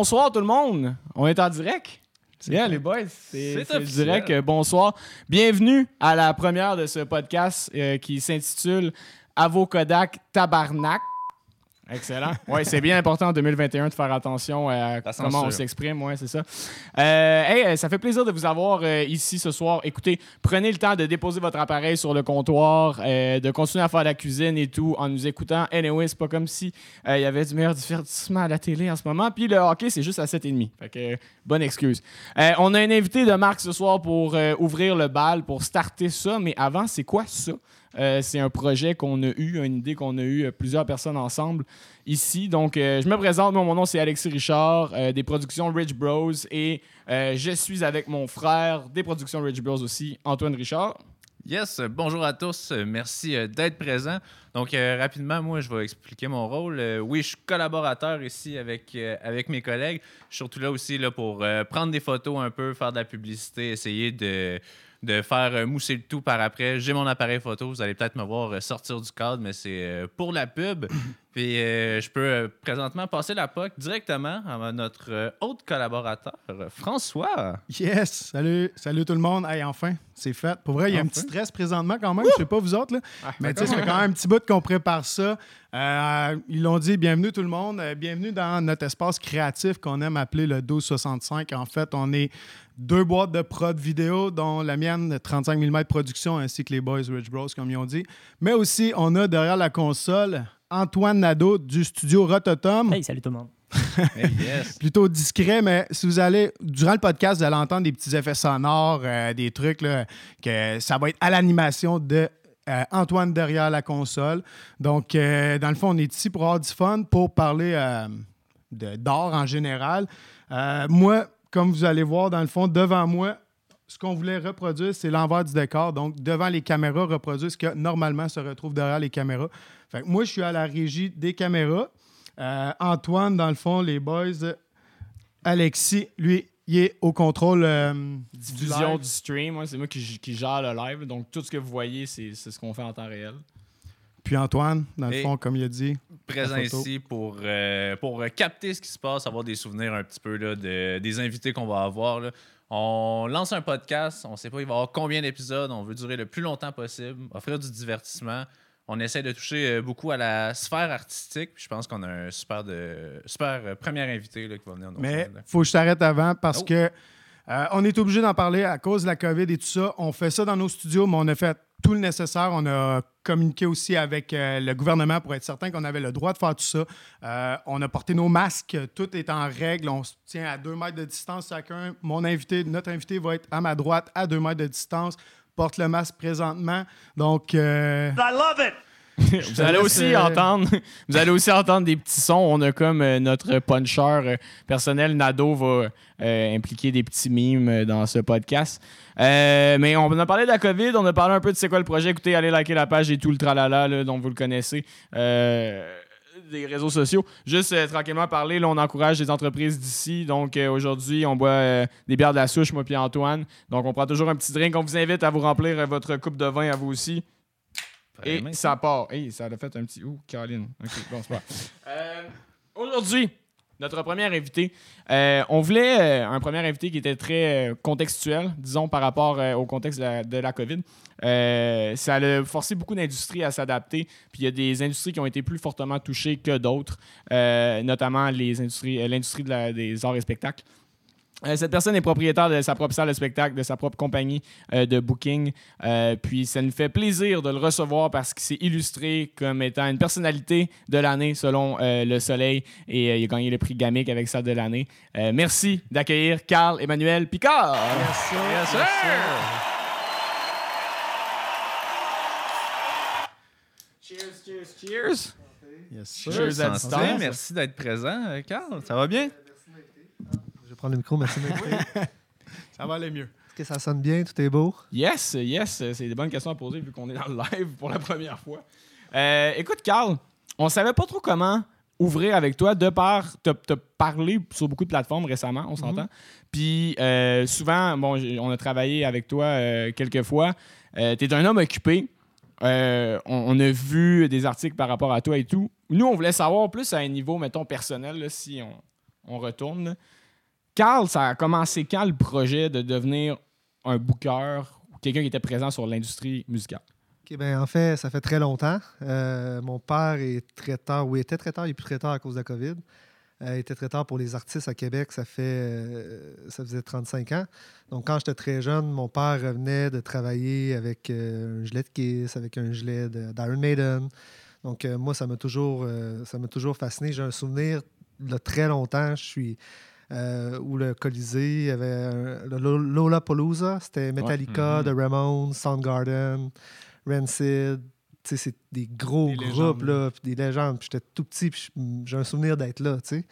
bonsoir tout le monde. On est en direct? Bien, les boys, c'est C'est direct. Euh, Bonsoir. Bienvenue à la première de ce podcast euh, qui s'intitule Avocodac Tabarnak. Excellent. Oui, c'est bien important en 2021 de faire attention à La comment on censure. s'exprime. Ouais, c'est ça. Euh, hey, euh, ça fait plaisir de vous avoir euh, ici ce soir. Écoutez, prenez le temps de déposer votre appareil sur le comptoir, euh, de continuer à faire la cuisine et tout en nous écoutant. Anyway, c'est pas comme si euh, il y avait du meilleur divertissement à la télé en ce moment. Puis le hockey, c'est juste à 7,5. Fait que, euh, bonne excuse. Euh, on a un invité de Marc ce soir pour euh, ouvrir le bal, pour starter ça. Mais avant, c'est quoi ça? Euh, c'est un projet qu'on a eu, une idée qu'on a eu euh, plusieurs personnes ensemble ici. Donc, euh, je me présente. Moi, mon nom, c'est Alexis Richard, des productions Rich Bros. Et je suis avec mon frère des productions Rich Bros aussi, Antoine Richard. Yes, bonjour à tous. Merci d'être présent. Donc, rapidement, moi, je vais expliquer mon rôle. Oui, je suis collaborateur ici avec, avec mes collègues. Surtout là aussi là, pour prendre des photos un peu, faire de la publicité, essayer de, de faire euh, mousser le tout par après. J'ai mon appareil photo. Vous allez peut-être me voir euh, sortir du cadre, mais c'est euh, pour la pub. Puis, euh, je peux présentement passer la POC directement à notre autre collaborateur, François. Yes! Salut, salut tout le monde. Hey, enfin, c'est fait. Pour vrai, il y a un petit stress présentement quand même. Je sais pas vous autres, là. mais tu sais, ça fait quand même un petit bout qu'on prépare ça. Euh, ils l'ont dit, bienvenue tout le monde. Bienvenue dans notre espace créatif qu'on aime appeler le 1265. En fait, on est deux boîtes de prod vidéo, dont la mienne, 35 mm production, ainsi que les Boys Rich Bros, comme ils ont dit. Mais aussi, on a derrière la console Antoine Nadeau du studio Rototom Hey, salut tout le monde. Hey, yes. plutôt discret, mais si vous allez, durant le podcast, vous allez entendre des petits effets sonores, euh, des trucs, là, que ça va être à l'animation de euh, Antoine derrière la console. Donc, euh, dans le fond, on est ici pour avoir du fun, pour parler euh, d'art en général. Euh, moi, comme vous allez voir, dans le fond, devant moi, ce qu'on voulait reproduire, c'est l'envers du décor. Donc, devant les caméras, reproduire ce que normalement se retrouve derrière les caméras. Fait que moi, je suis à la régie des caméras. Euh, Antoine, dans le fond, les boys. Alexis, lui, il est au contrôle euh, du Diffusion du stream, ouais, c'est moi qui, qui gère le live. Donc, tout ce que vous voyez, c'est ce qu'on fait en temps réel. Puis Antoine, dans le Et- fond, comme il a dit. présent ici pour, euh, pour euh, capter ce qui se passe, avoir des souvenirs un petit peu là, de, des invités qu'on va avoir. là. On lance un podcast, on ne sait pas il va y avoir combien d'épisodes, on veut durer le plus longtemps possible, offrir du divertissement. On essaie de toucher euh, beaucoup à la sphère artistique. puis je pense qu'on a un super, de, super premier invité là, qui va venir nous Mais rejoindre. faut que je t'arrête avant parce Oh. que euh, on est obligé d'en parler à cause de la COVID et tout ça. On fait ça dans nos studios, mais on a fait tout le nécessaire. On a communiqué aussi avec euh, le gouvernement pour être certain qu'on avait le droit de faire tout ça. Euh, on a porté nos masques, tout est en règle. On se tient à deux mètres de distance chacun. Mon invité, notre invité va être à ma droite, à deux mètres de distance. Porte le masque présentement. Donc, euh, Vous allez aussi euh, entendre, vous allez aussi entendre des petits sons. On a comme euh, notre puncher euh, personnel, Nado, va euh, impliquer des petits mimes dans ce podcast. Mais on a parlé de la COVID, on a parlé un peu de c'est quoi le projet. Écoutez, allez liker la page et tout le tralala là, dont vous le connaissez. Des réseaux sociaux. Juste euh, tranquillement parler, là, on encourage les entreprises d'ici. Donc euh, aujourd'hui, on boit euh, des bières de la souche, moi puis Antoine. Donc on prend toujours un petit drink. On vous invite à vous remplir votre coupe de vin à vous aussi. Et ça part. Hey, ça a fait un petit. Ouh, Caroline. OK, bon, c'est pas. Euh, Aujourd'hui, notre premier invité, euh, on voulait euh, un premier invité qui était très contextuel, disons, par rapport au contexte de la, de la COVID. Euh, ça a forcé beaucoup d'industries à s'adapter. Puis il y a des industries qui ont été plus fortement touchées que d'autres, notamment les industries, l'industrie de des arts et spectacles. Euh, cette personne est propriétaire de sa propre salle de spectacle, de sa propre compagnie euh, de booking. Euh, puis ça nous fait plaisir de le recevoir parce qu'il s'est illustré comme étant une personnalité de l'année selon euh, Le Soleil et euh, il a gagné le prix Gamic avec ça de l'année. Euh, merci d'accueillir Carl Emmanuel Picard. Yes, sir! Cheers, cheers, cheers. yes, sir. Cheers à distance. Merci d'être présent, Carl. Ça va bien? Prendre le micro, merci ça va aller mieux. Est-ce que ça sonne bien? Tout est beau? Yes, yes, c'est des bonnes questions à poser vu qu'on est dans le live pour la première fois. Euh, écoute, Carl, on savait pas trop comment ouvrir avec toi de par te, te parler sur beaucoup de plateformes récemment, on s'entend. Puis euh, souvent, bon, on a travaillé avec toi euh, quelques fois. tu es un homme occupé. Euh, on, on a vu des articles par rapport à toi et tout. Nous, on voulait savoir plus à un niveau, mettons, personnel, là, si on, on retourne. Carl, ça a commencé quand le projet de devenir un booker ou quelqu'un qui était présent sur l'industrie musicale? Ben, en fait, ça fait très longtemps. Euh, mon père est traiteur, ou était traiteur, il est plus traiteur à cause de la COVID. Euh, il était traiteur pour les artistes à Québec, ça, fait, euh, ça faisait 35 ans. Donc, quand j'étais très jeune, mon père revenait de travailler avec un gilet de Kiss, avec un gilet d'Iron Maiden. Donc, moi, ça m'a toujours, ça m'a toujours fasciné. J'ai un souvenir de très longtemps. Je suis. Euh, où le Colisée, il y avait un- le Lo- Lollapalooza, c'était Metallica, Mhm. The Ramones, Soundgarden, Rancid. C'est des gros Des groupes, légendes. là, des légendes. Puis j'étais tout petit, puis j'ai un souvenir d'être là, sais.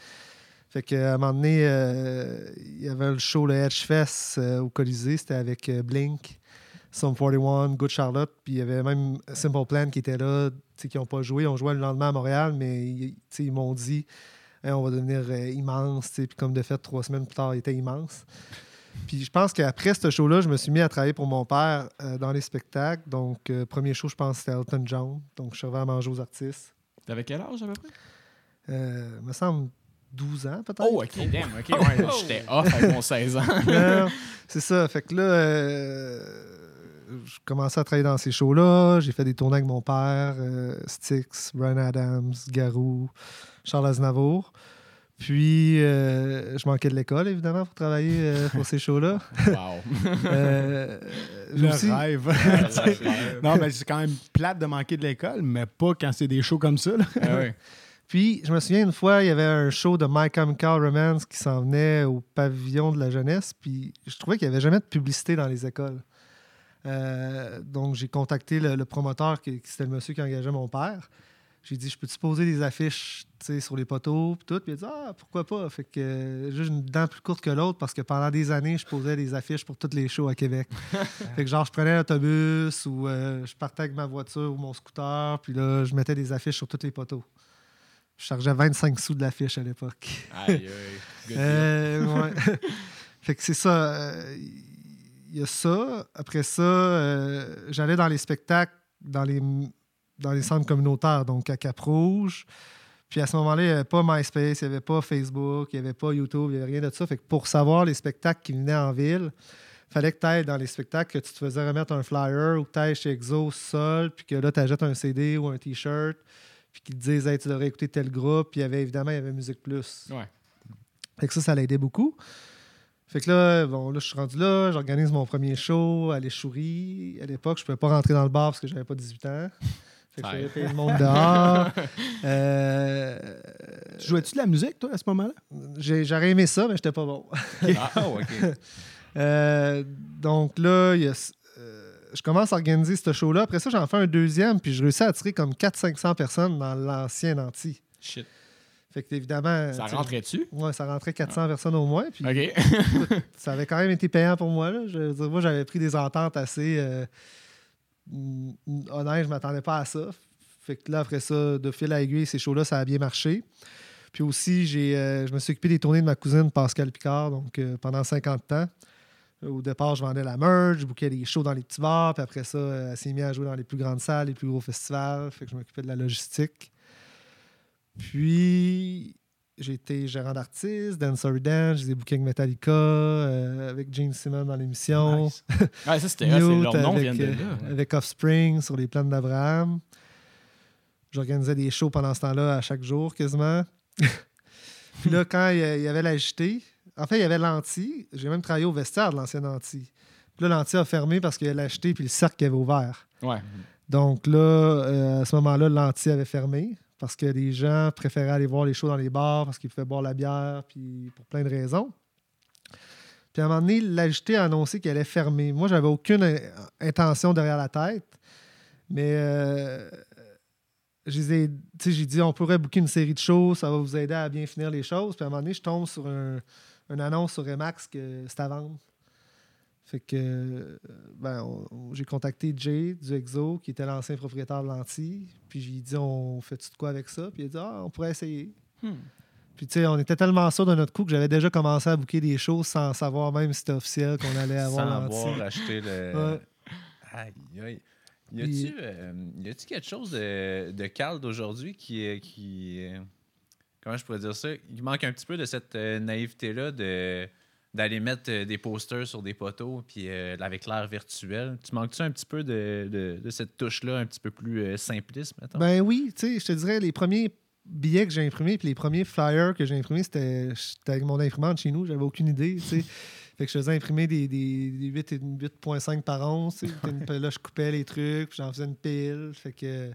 Fait qu'à un moment donné, euh, il y avait le show, le Edge Fest euh, au Colisée. C'était avec euh, Blink, Sum 41, Good Charlotte. Puis il y avait même Simple Plan qui était là, qui n'ont pas joué. Ils ont joué le lendemain à Montréal, mais ils m'ont dit Hey, on va devenir euh, immense. Puis comme de fait, trois semaines plus tard, il était immense. Puis je pense qu'après ce show-là, je me suis mis à travailler pour mon père euh, dans les spectacles. Donc, euh, premier show, je pense, c'était Elton John. Donc, je servais à manger aux artistes. T'avais quel âge à peu près? Euh, me semble 12 ans, peut-être. Oh, ok, damn, ok, ouais, j'étais off avec mon 16 ans. C'est ça. Fait que là, euh, je commençais à travailler dans ces shows-là. J'ai fait des tournées avec mon père, euh, Styx, Brian Adams, Garou, Charles Aznavour. Puis, euh, je manquais de l'école, évidemment, pour travailler euh, pour ces shows-là. Wow. Euh, Le aussi- rêve. non, mais c'est quand même plate de manquer de l'école, mais pas quand c'est des shows comme ça. là. Ah. Puis, je me souviens une fois, il y avait un show de My Chemical Romance qui s'en venait au pavillon de la jeunesse. Puis, je trouvais qu'il n'y avait jamais de publicité dans les écoles. Euh, donc, j'ai contacté le, le promoteur, qui, qui c'était le monsieur qui engageait mon père. J'ai dit, je peux-tu poser des affiches sur les poteaux? Puis tout? Puis il a dit, ah, pourquoi pas? Fait que euh, juste une dent plus courte que l'autre parce que pendant des années, je posais des affiches pour toutes les shows à Québec. fait que genre, je prenais l'autobus ou euh, je partais avec ma voiture ou mon scooter. Puis là, je mettais des affiches sur tous les poteaux. Je chargeais 25 sous de l'affiche à l'époque. Aïe, aïe. Euh, fait que c'est ça. euh, Il y a ça. Après ça, j'allais dans les spectacles, dans les, dans les centres communautaires, donc à Cap-Rouge. Puis à ce moment-là, il n'y avait pas MySpace, il n'y avait pas Facebook, il n'y avait pas YouTube, il n'y avait rien de ça. Fait que pour savoir les spectacles qui venaient en ville, il fallait que tu ailles dans les spectacles, que tu te faisais remettre un flyer ou que tu ailles chez Exo seul, puis que là, tu achètes un CD ou un T-shirt, puis qu'ils te disent hey, tu devrais écouter tel groupe. Puis il y avait évidemment, il y avait Musique Plus. Ouais. Fait que ça, ça l'aidait beaucoup. Fait que là, bon, là, je suis rendu là, j'organise mon premier show à l'Échourie. À l'époque, je ne pouvais pas rentrer dans le bar parce que j'avais pas 18 ans. Payé le monde dehors. Euh, Tu jouais-tu de la musique, toi, à ce moment-là? j'ai- J'aurais aimé ça, mais j'étais pas bon. Ah, oh, OK. Euh, donc là, il y a- euh, je commence à organiser ce show-là. Après ça, j'en fais un deuxième, puis je réussis à attirer comme 400-500 personnes dans l'ancien anti. Shit. Fait que évidemment. Ça rentrait-tu? Ouais, ça rentrait 400 personnes au moins. Puis OK. ça avait quand même été payant pour moi. Là. Je veux dire, moi, j'avais pris des ententes assez euh, honnêtes. Je m'attendais pas à ça. Fait que là, après ça, de fil à aiguille, ces shows-là, ça a bien marché. Puis aussi, euh, je me suis occupé des tournées de ma cousine Pascal Picard, donc euh, pendant 50 ans. Au départ, je vendais la merch, je bouquais des shows dans les petits bars, puis après ça, euh, elle s'est mise à jouer dans les plus grandes salles, les plus gros festivals. Fait que je m'occupais de la logistique. Puis, j'ai été gérant d'artistes, Dancer Dance, j'ai des bookings Metallica, euh, avec James Simon dans l'émission. Nice. Ouais, ça, c'était ah, leur nom avec, vient de euh, là. avec Offspring sur les plaines d'Abraham. J'organisais des shows pendant ce temps-là à chaque jour quasiment. Puis là, quand il y avait la JT, en fait, il y avait l'anti. J'ai même travaillé au vestiaire de l'ancien anti. Puis là, l'anti a fermé parce qu'il y a la JT puis le cercle qui avait ouvert. Ouais. Donc là, euh, à ce moment-là, l'anti avait fermé parce que les gens préféraient aller voir les shows dans les bars parce qu'ils pouvaient boire la bière, puis pour plein de raisons. Puis à un moment donné, l'AJT a annoncé qu'elle allait fermer. Moi, j'avais aucune in- intention derrière la tête, mais euh, j'ai dit on pourrait booker une série de shows, ça va vous aider à bien finir les choses. Puis à un moment donné, je tombe sur un, une annonce sur Remax que c'est à vendre. Fait que euh, ben, j'ai contacté Jay du Exo, qui était l'ancien propriétaire de l'Anti. Puis j'ai dit on fait-tu de quoi avec ça? Puis il a dit Ah, on pourrait essayer. Hmm. Puis tu sais, on était tellement sûr de notre coup que j'avais déjà commencé à booker des choses sans savoir même si c'était officiel qu'on allait avoir Sans l'Anti. avoir acheté le. Ouais. Aïe, aïe. Y a-tu euh, y a-tu quelque chose de, de Carl d'aujourd'hui qui est. Qui, comment je pourrais dire ça? Il manque un petit peu de cette euh, naïveté-là de d'aller mettre euh, des posters sur des poteaux puis euh, avec l'air virtuel. Tu manques-tu un petit peu de, de- de cette touche-là un petit peu plus euh, simpliste, mettons? Ben oui, tu sais, je te dirais, les premiers billets que j'ai imprimés puis les premiers flyers que j'ai imprimés, c'était avec mon imprimante chez nous, j'avais aucune idée, tu sais. Fait que je faisais imprimer des, des, des 8 et 8.5 par once, tu sais. Puis Là, je coupais les trucs, puis j'en faisais une pile. Fait que,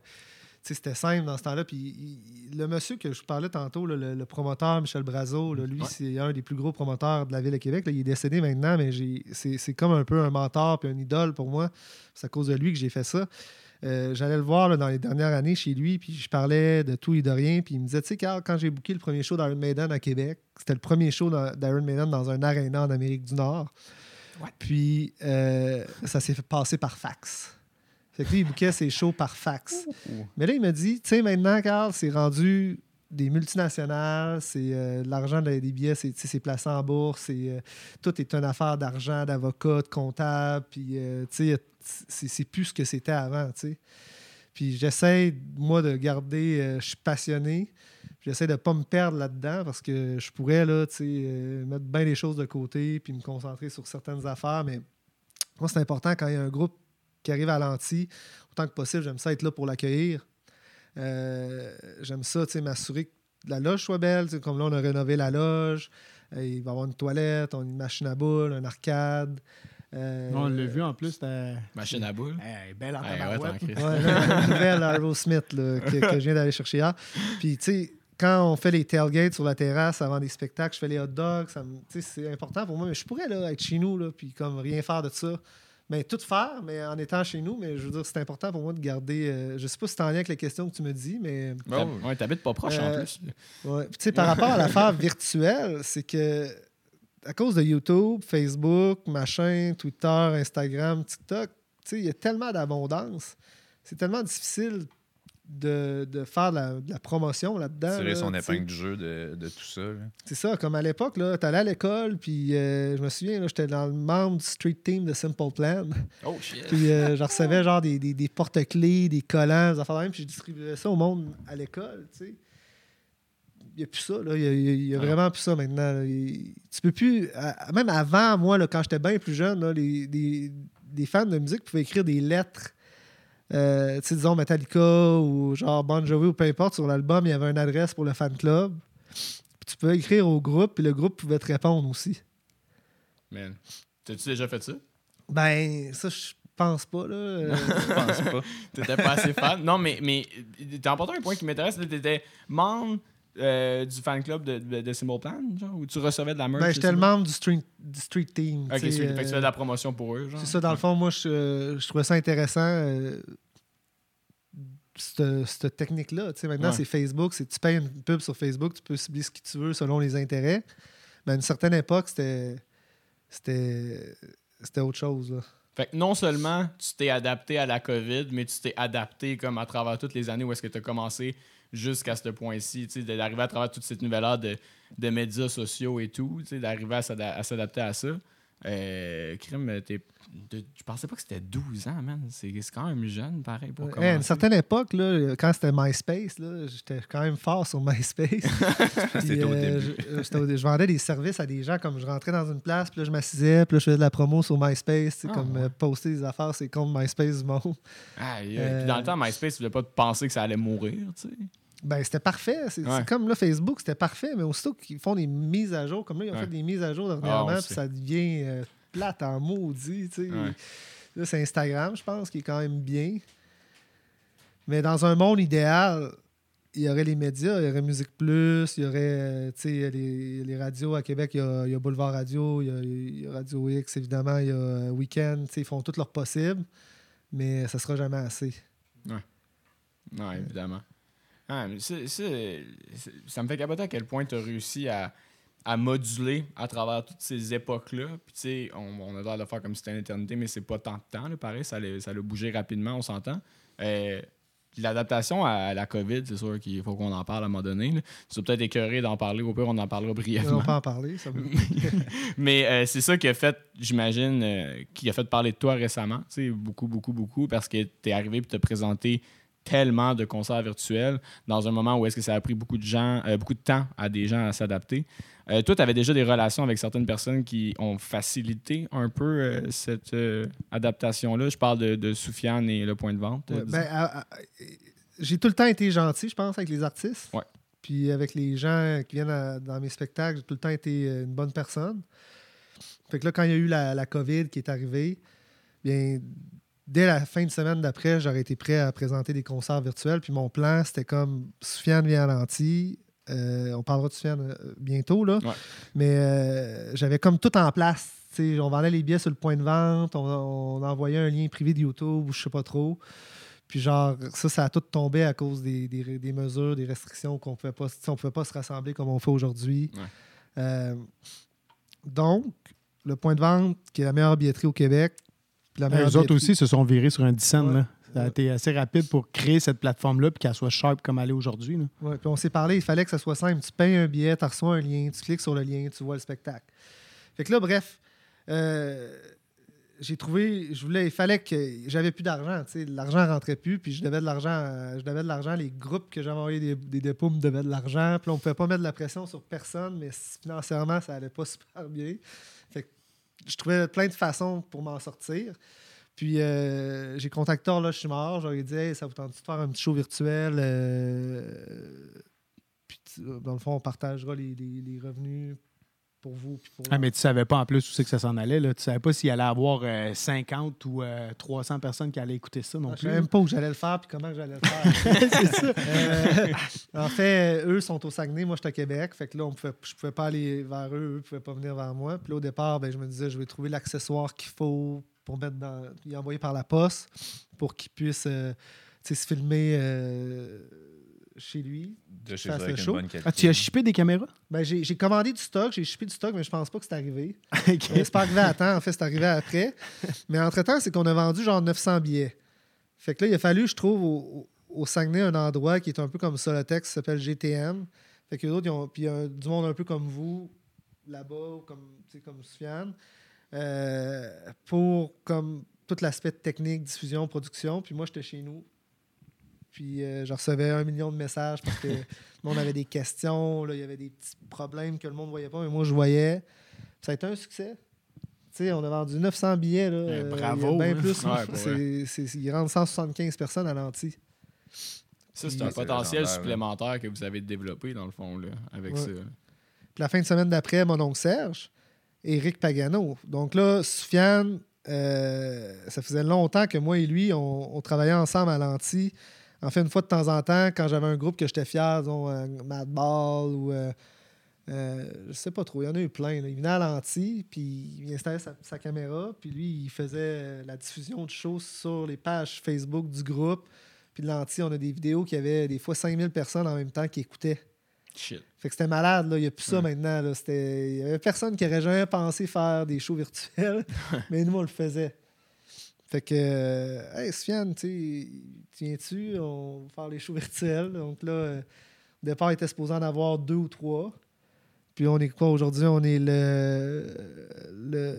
c'était simple dans ce temps-là. Puis il- le monsieur que je parlais tantôt, là, le, le promoteur Michel Brazo, là, lui, Ouais. c'est un des plus gros promoteurs de la ville de Québec. là. il est décédé maintenant, mais c'est comme un peu un mentor puis un idole pour moi. C'est à cause de lui que j'ai fait ça. Euh, J'allais le voir dans les dernières années chez lui, puis je parlais de tout et de rien. Puis il me disait, tu sais, Carl, quand j'ai booké le premier show d'Iron Maiden à Québec, c'était le premier show d'Iron Maiden dans un aréna en Amérique du Nord. Puis euh, ça s'est fait passer par fax. Fait que lui, il bookait ses shows par fax. Mais là, il me dit, tu sais, maintenant, Carl, c'est rendu des multinationales, c'est euh, l'argent des billets, c'est placé en bourse, c'est euh, tout est une affaire d'argent, d'avocat, de comptable, puis euh, tu sais, c'est c'est plus ce que c'était avant, tu sais. Puis j'essaie, moi, de garder, je suis passionné, j'essaie de pas me perdre là-dedans parce que je pourrais, là, tu sais, mettre bien les choses de côté puis me concentrer sur certaines affaires, mais moi, c'est important quand il y a un groupe qui arrive à l'anti, autant que possible, j'aime ça être là pour l'accueillir. Euh, j'aime ça, tu sais, m'assurer que la loge soit belle. tu sais, Comme là, on a rénové la loge. Euh, il va y avoir une toilette, on a une machine à boules, un arcade. Euh, On l'a vu en plus, c'était. Machine à boules? Hey, belle en ouais. Ouais, nouvelle Aerosmith là, que, que je viens d'aller chercher hier. Puis, tu sais, quand on fait les tailgates sur la terrasse avant des spectacles, je fais les hot dogs, c'est important pour moi. Mais je pourrais là, être chez nous, là, puis comme rien faire de ça. Mais tout faire, mais en étant chez nous. Mais je veux dire, c'est important pour moi de garder. euh, je sais pas si c'est en lien avec les questions que tu me dis, mais. T'hab- Ouais, t'habites pas proche en Euh, plus. Ouais. Tu sais, par rapport à l'affaire virtuelle, c'est que à cause de YouTube, Facebook, machin, Twitter, Instagram, TikTok, tu sais, il y a tellement d'abondance. C'est tellement difficile de, de faire de la, de la promotion là-dedans. Tirer là, son tu épingle du jeu de, de tout ça. C'est ça, comme à l'époque, là, t'allais à l'école, puis euh, je me souviens, là, j'étais dans le membre du street team de Simple Plan. Oh shit. Puis euh, je recevais genre des, des- des porte-clés, des collants, des affaires de même, puis je distribuais ça au monde à l'école, tu sais. Il n'y a plus ça, là. Il y a, il y a- il y a Ah. vraiment plus ça maintenant. Il- tu peux plus... à- Même avant, moi, là, quand j'étais bien plus jeune, là, les, des, des fans de musique pouvaient écrire des lettres, euh, disons Metallica ou genre Bon Jovi ou peu importe, sur l'album, il y avait une adresse pour le fan club. Puis tu pouvais écrire au groupe, puis le groupe pouvait te répondre aussi. Man. T'as-tu déjà fait ça? Ben, ça, je pense pas, là. Euh, Je pense pas. T'étais pas assez fan? Non, mais, mais t'as emporté un point qui m'intéresse. T'étais membre euh, du fan club de, de, de Symbol Plan, genre, où tu recevais de la merch? Ben, j'étais le membre du street, du street team. Ok, sais, c'est- fait que tu euh, faisais de la promotion pour eux, genre. C'est ça, dans le fond, moi, je, euh, je trouvais ça intéressant, euh, cette, cette technique-là. Maintenant, Ouais. c'est Facebook. Tu payes une pub sur Facebook, tu peux cibler ce que tu veux selon les intérêts. Mais à une certaine époque, c'était c'était autre chose. là. Fait que non seulement tu t'es adapté à la COVID, mais tu t'es adapté comme à travers toutes les années où est-ce que tu as commencé jusqu'à ce point-ci, d'arriver à travers toute cette nouvelle ère de, de médias sociaux et tout, d'arriver à s'adapter à ça. Euh, crime, t'es- je pensais pas que c'était 12 ans, man. C'est c'est quand même jeune, pareil, pour Ouais, commencer. à une certaine époque, là, quand c'était MySpace, là, j'étais quand même fort sur MySpace. C'était au euh, début. je, euh, vendais des services à des gens comme je rentrais dans une place, puis là, je m'assisais, puis là, je faisais de la promo sur MySpace, tu sais, Ah, comme ouais. euh, poster des affaires, c'est contre MySpace du monde. Aïe, aïe. Euh, Puis dans le temps, MySpace, tu voulais pas te penser que ça allait mourir, tu sais. Ben, c'était parfait. C'est Ouais. comme là, Facebook, c'était parfait, mais aussitôt qu'ils font des mises à jour, comme là, ils ont Ouais. fait des mises à jour Ah, dernièrement, puis ça devient euh, plate en maudit, tu sais. Ouais. Là, c'est Instagram, je pense, qui est quand même bien. Mais dans un monde idéal, il y aurait les médias, il y aurait Musique Plus, il y aurait euh, les, les radios à Québec, il y a, il y a Boulevard Radio, il y a, il y a Radio X, évidemment, il y a euh, Weekend, ils font tout leur possible, mais ça sera jamais assez. Non, évidemment. Ah, mais ça me fait capoter à quel point tu as réussi à, à moduler à travers toutes ces époques-là. Puis, tu sais, on, on a l'air de faire comme si c'était une éternité, mais c'est pas tant de temps, là, pareil. Ça l'a ça bougé rapidement, on s'entend. Euh, L'adaptation à la COVID, c'est sûr qu'il faut qu'on en parle à un moment donné. là. Tu peut-être écœuré d'en parler, au pire, on en parlera On brièvement. peut en parler. Ça me- Mais euh, c'est ça qui a fait, j'imagine, euh, qui a fait parler de toi récemment. Tu sais, beaucoup, beaucoup, beaucoup, parce que tu es arrivé et tu as présenté tellement de concerts virtuels dans un moment où est-ce que ça a pris beaucoup de gens, euh, beaucoup de temps à des gens à s'adapter. Euh, toi, tu avais déjà des relations avec certaines personnes qui ont facilité un peu euh, cette euh, adaptation-là? Je parle de, de Soufiane et le point de vente. Ouais, ben, j'ai tout le temps été gentil, je pense, avec les artistes. Ouais. Puis avec les gens qui viennent à- dans mes spectacles, j'ai tout le temps été une bonne personne. Fait que là, quand il y a eu la, la COVID qui est arrivée, bien, dès la fin de semaine d'après, j'aurais été prêt à présenter des concerts virtuels. Puis mon plan, c'était comme Soufiane vient à l'anti. Euh, on parlera de Soufiane euh, bientôt, là. Ouais. Mais euh, j'avais comme tout en place. On vendait les billets sur le point de vente, on, on envoyait un lien privé de YouTube ou je sais pas trop. Puis genre, ça, ça a tout tombé à cause des, des- des mesures, des restrictions qu'on pouvait pas, on pouvait pas se rassembler comme on fait aujourd'hui. Ouais. Euh, donc, le point de vente, qui est la meilleure billetterie au Québec. La meilleure Les autres aussi se sont virés sur un 10 cents. Ouais. là. Ça a été assez rapide pour créer cette plateforme-là puis qu'elle soit sharp comme elle est aujourd'hui. Ouais, puis on s'est parlé, il fallait que ça soit simple. Tu payes un billet, tu reçois un lien, tu cliques sur le lien, tu vois le spectacle. Fait que là, bref, euh, j'ai trouvé, je voulais, il fallait que j'avais plus d'argent, tu sais, l'argent rentrait plus, puis je devais de l'argent, je devais de l'argent, les groupes que j'avais envoyés des, des dépôts me devaient de l'argent, puis on pouvait pas mettre de la pression sur personne, mais financièrement, ça allait pas super bien. Je trouvais plein de façons pour m'en sortir. Puis euh, j'ai contacté Horloge Chimard, j'aurais dit hey, ça vous tente de faire un petit show virtuel? Euh, Puis dans le fond, on partagera les- les revenus pour vous. Puis pour Ah, mais tu savais pas en plus où c'est que ça s'en allait. Là. Tu savais pas s'il allait avoir euh, 50 ou euh, 300 personnes qui allaient écouter ça non Ah, je plus. savais même pas où j'allais le faire puis comment j'allais le faire. c'est ça. Euh, en fait, eux sont au Saguenay, moi je suis à Québec. Fait que là, on pouvait, je pouvais pas aller vers eux, eux pouvaient pas venir vers moi. Puis là, au départ, ben, je me disais, je vais trouver l'accessoire qu'il faut pour mettre dans. y envoyer par la poste pour qu'ils puissent euh, tu sais, se filmer euh, chez lui. De chez Ça avec une chaud. bonne qualité. Ah, tu as shippé des caméras? Ben, j'ai j'ai commandé du stock, j'ai shippé du stock, mais je pense pas que c'est arrivé. OK. Euh, C'est pas arrivé à temps, en fait, c'est arrivé après. Mais entre-temps, c'est qu'on a vendu genre 900 billets. Fait que là, il a fallu, je trouve, au, au Saguenay, un endroit qui est un peu comme Solotex, qui s'appelle GTM. Fait que les autres, ils ont, puis il y a du monde un peu comme vous, là-bas, ou comme, tu sais, comme Soufiane, euh, pour comme tout l'aspect technique, diffusion, production. Puis moi, j'étais chez nous. Puis euh, je recevais un million de messages parce que le monde avait des questions, là, il y avait des petits problèmes que le monde ne voyait pas, mais moi, je voyais. Puis ça a été un succès. Tu sais, on a vendu 900 billets. Là, Ben, Euh, bravo, il y a bien hein. plus. Ouais, pour c'est, c'est- il rentre 175 personnes à l'anti. Ça, c'est Puis- un C'est potentiel légendaire, supplémentaire que vous avez développé, dans le fond, là, avec Ouais. ça. Puis la fin de semaine d'après, mon oncle Serge, Éric Pagano. Donc là, Soufiane, euh, ça faisait longtemps que moi et lui, on, on travaillait ensemble à l'anti. En fait, une fois de temps en temps, quand j'avais un groupe que j'étais fier, disons, euh, Madball ou. Euh, euh, je sais pas trop, il y en a eu plein. là. Il venait à l'anti, puis il installait sa, sa caméra, puis lui, il faisait euh, la diffusion de shows sur les pages Facebook du groupe. Puis de l'anti, on a des vidéos qui avaient des fois 5000 personnes en même temps qui écoutaient. Shit. Fait que c'était malade, là. Il n'y a plus ça Ouais. maintenant. là. Il n'y avait personne qui aurait jamais pensé faire des shows virtuels, mais nous, on le faisait. Fait que, euh, hey, Sofiane, tu sais, tu viens-tu? On va faire les shows virtuels. Donc là, euh, au départ, il était supposé en avoir deux ou trois. Puis on est quoi aujourd'hui? On est le. le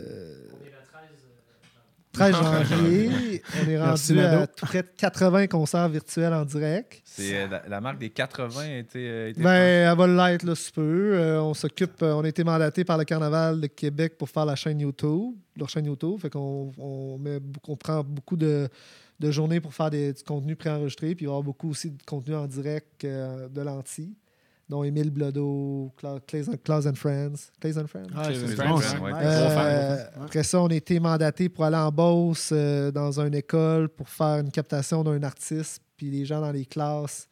13 janvier. On est Merci, rendu à près de 80 concerts virtuels en direct. C'est, euh, la, la marque des 80 a été. euh, été Ben, elle va l'être, là, si peu. Euh, on s'occupe, euh, on a été mandaté par le Carnaval de Québec pour faire la chaîne YouTube, leur chaîne YouTube. Fait qu'on on met, beaucoup- on prend beaucoup de, de journées pour faire des, du contenu préenregistré. Puis il va y avoir beaucoup aussi de contenu en direct euh, de lentilles, dont Émile Blodeau, Cla- Clays and, Clays and Friends? Clays and Friends? Ah, ouais. Ouais, Euh, après ça, on a été mandaté pour aller en Beauce euh, dans une école pour faire une captation d'un artiste. Puis les gens dans les classes,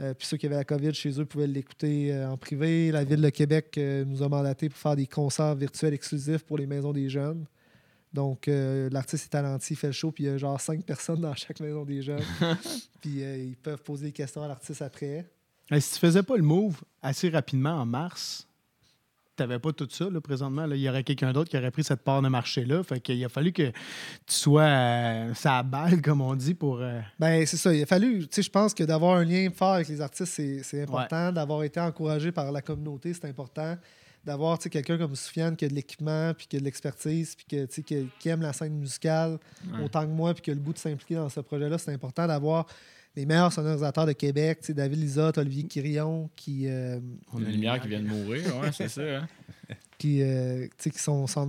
euh, puis ceux qui avaient la COVID chez eux pouvaient l'écouter euh, en privé. La Ville de Québec euh, nous a mandaté pour faire des concerts virtuels exclusifs pour les maisons des jeunes. Donc, euh, l'artiste est talentueux, il fait le show, puis il y a genre cinq personnes dans chaque maison des jeunes. puis euh, ils peuvent poser des questions à l'artiste après. Si tu faisais pas le move assez rapidement en mars, tu n'avais pas tout ça là, présentement. là. Il y aurait quelqu'un d'autre qui aurait pris cette part de marché-là. Fait qu'il a fallu que tu sois euh, ça balle, comme on dit, pour. euh, Ben, c'est ça. Il a fallu, tu sais, je pense que d'avoir un lien fort avec les artistes, c'est, important. D'avoir été encouragé par la communauté, c'est important. D'avoir, tu sais, quelqu'un comme Soufiane qui a de l'équipement, puis qui a de l'expertise, puis que, qui, qui aime la scène musicale Ouais. autant que moi, puis qui a le goût de s'impliquer dans ce projet-là, c'est important d'avoir les meilleurs sonorisateurs de Québec, David Lisotte, Olivier Quirion, qui, euh, On a une lumière qui vient de mourir, ouais, c'est ça. Hein? qui, euh, qui sont, sont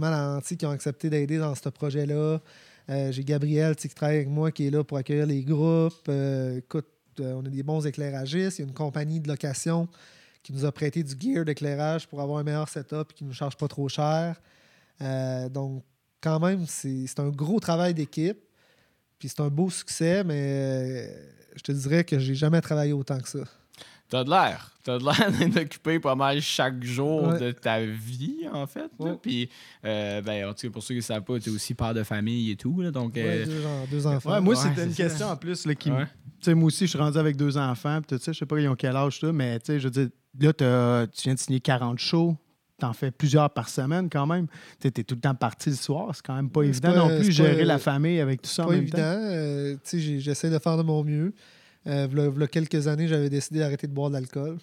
qui ont accepté d'aider dans ce projet-là. Euh, J'ai Gabriel qui travaille avec moi, qui est là pour accueillir les groupes. Euh, écoute, on a des bons éclairagistes. Il y a une compagnie de location qui nous a prêté du gear d'éclairage pour avoir un meilleur setup et qui ne nous charge pas trop cher. Donc, quand même, c'est un gros travail d'équipe. Puis c'est un beau succès, mais euh, je te dirais que j'ai jamais travaillé autant que ça. T'as de l'air. T'as de l'air d'être occupé pas mal chaque jour Ouais. de ta vie, en fait. Ouais. Puis, euh, ben, en tout cas, pour ceux qui ne savent pas, t'es aussi père de famille et tout. là, donc, Ouais, euh, deux, enfants. Ouais, moi, Ouais, c'était c'est une ça. question en plus là, qui. Tu sais, moi aussi, je suis rendu avec deux enfants, puis tout ça. Je sais pas, ils ont quel âge, ça, mais tu sais, je veux dire, là, t'as- tu viens de signer 40 shows. T'en fais plusieurs par semaine quand même. Tu es tout le temps parti le soir. C'est quand même pas évident pas- non plus gérer pas- la famille avec tout ça en pas même évident. temps. Euh, j'essaie de faire de mon mieux. Euh, v'là- v'là quelques années, j'avais décidé d'arrêter de boire de l'alcool.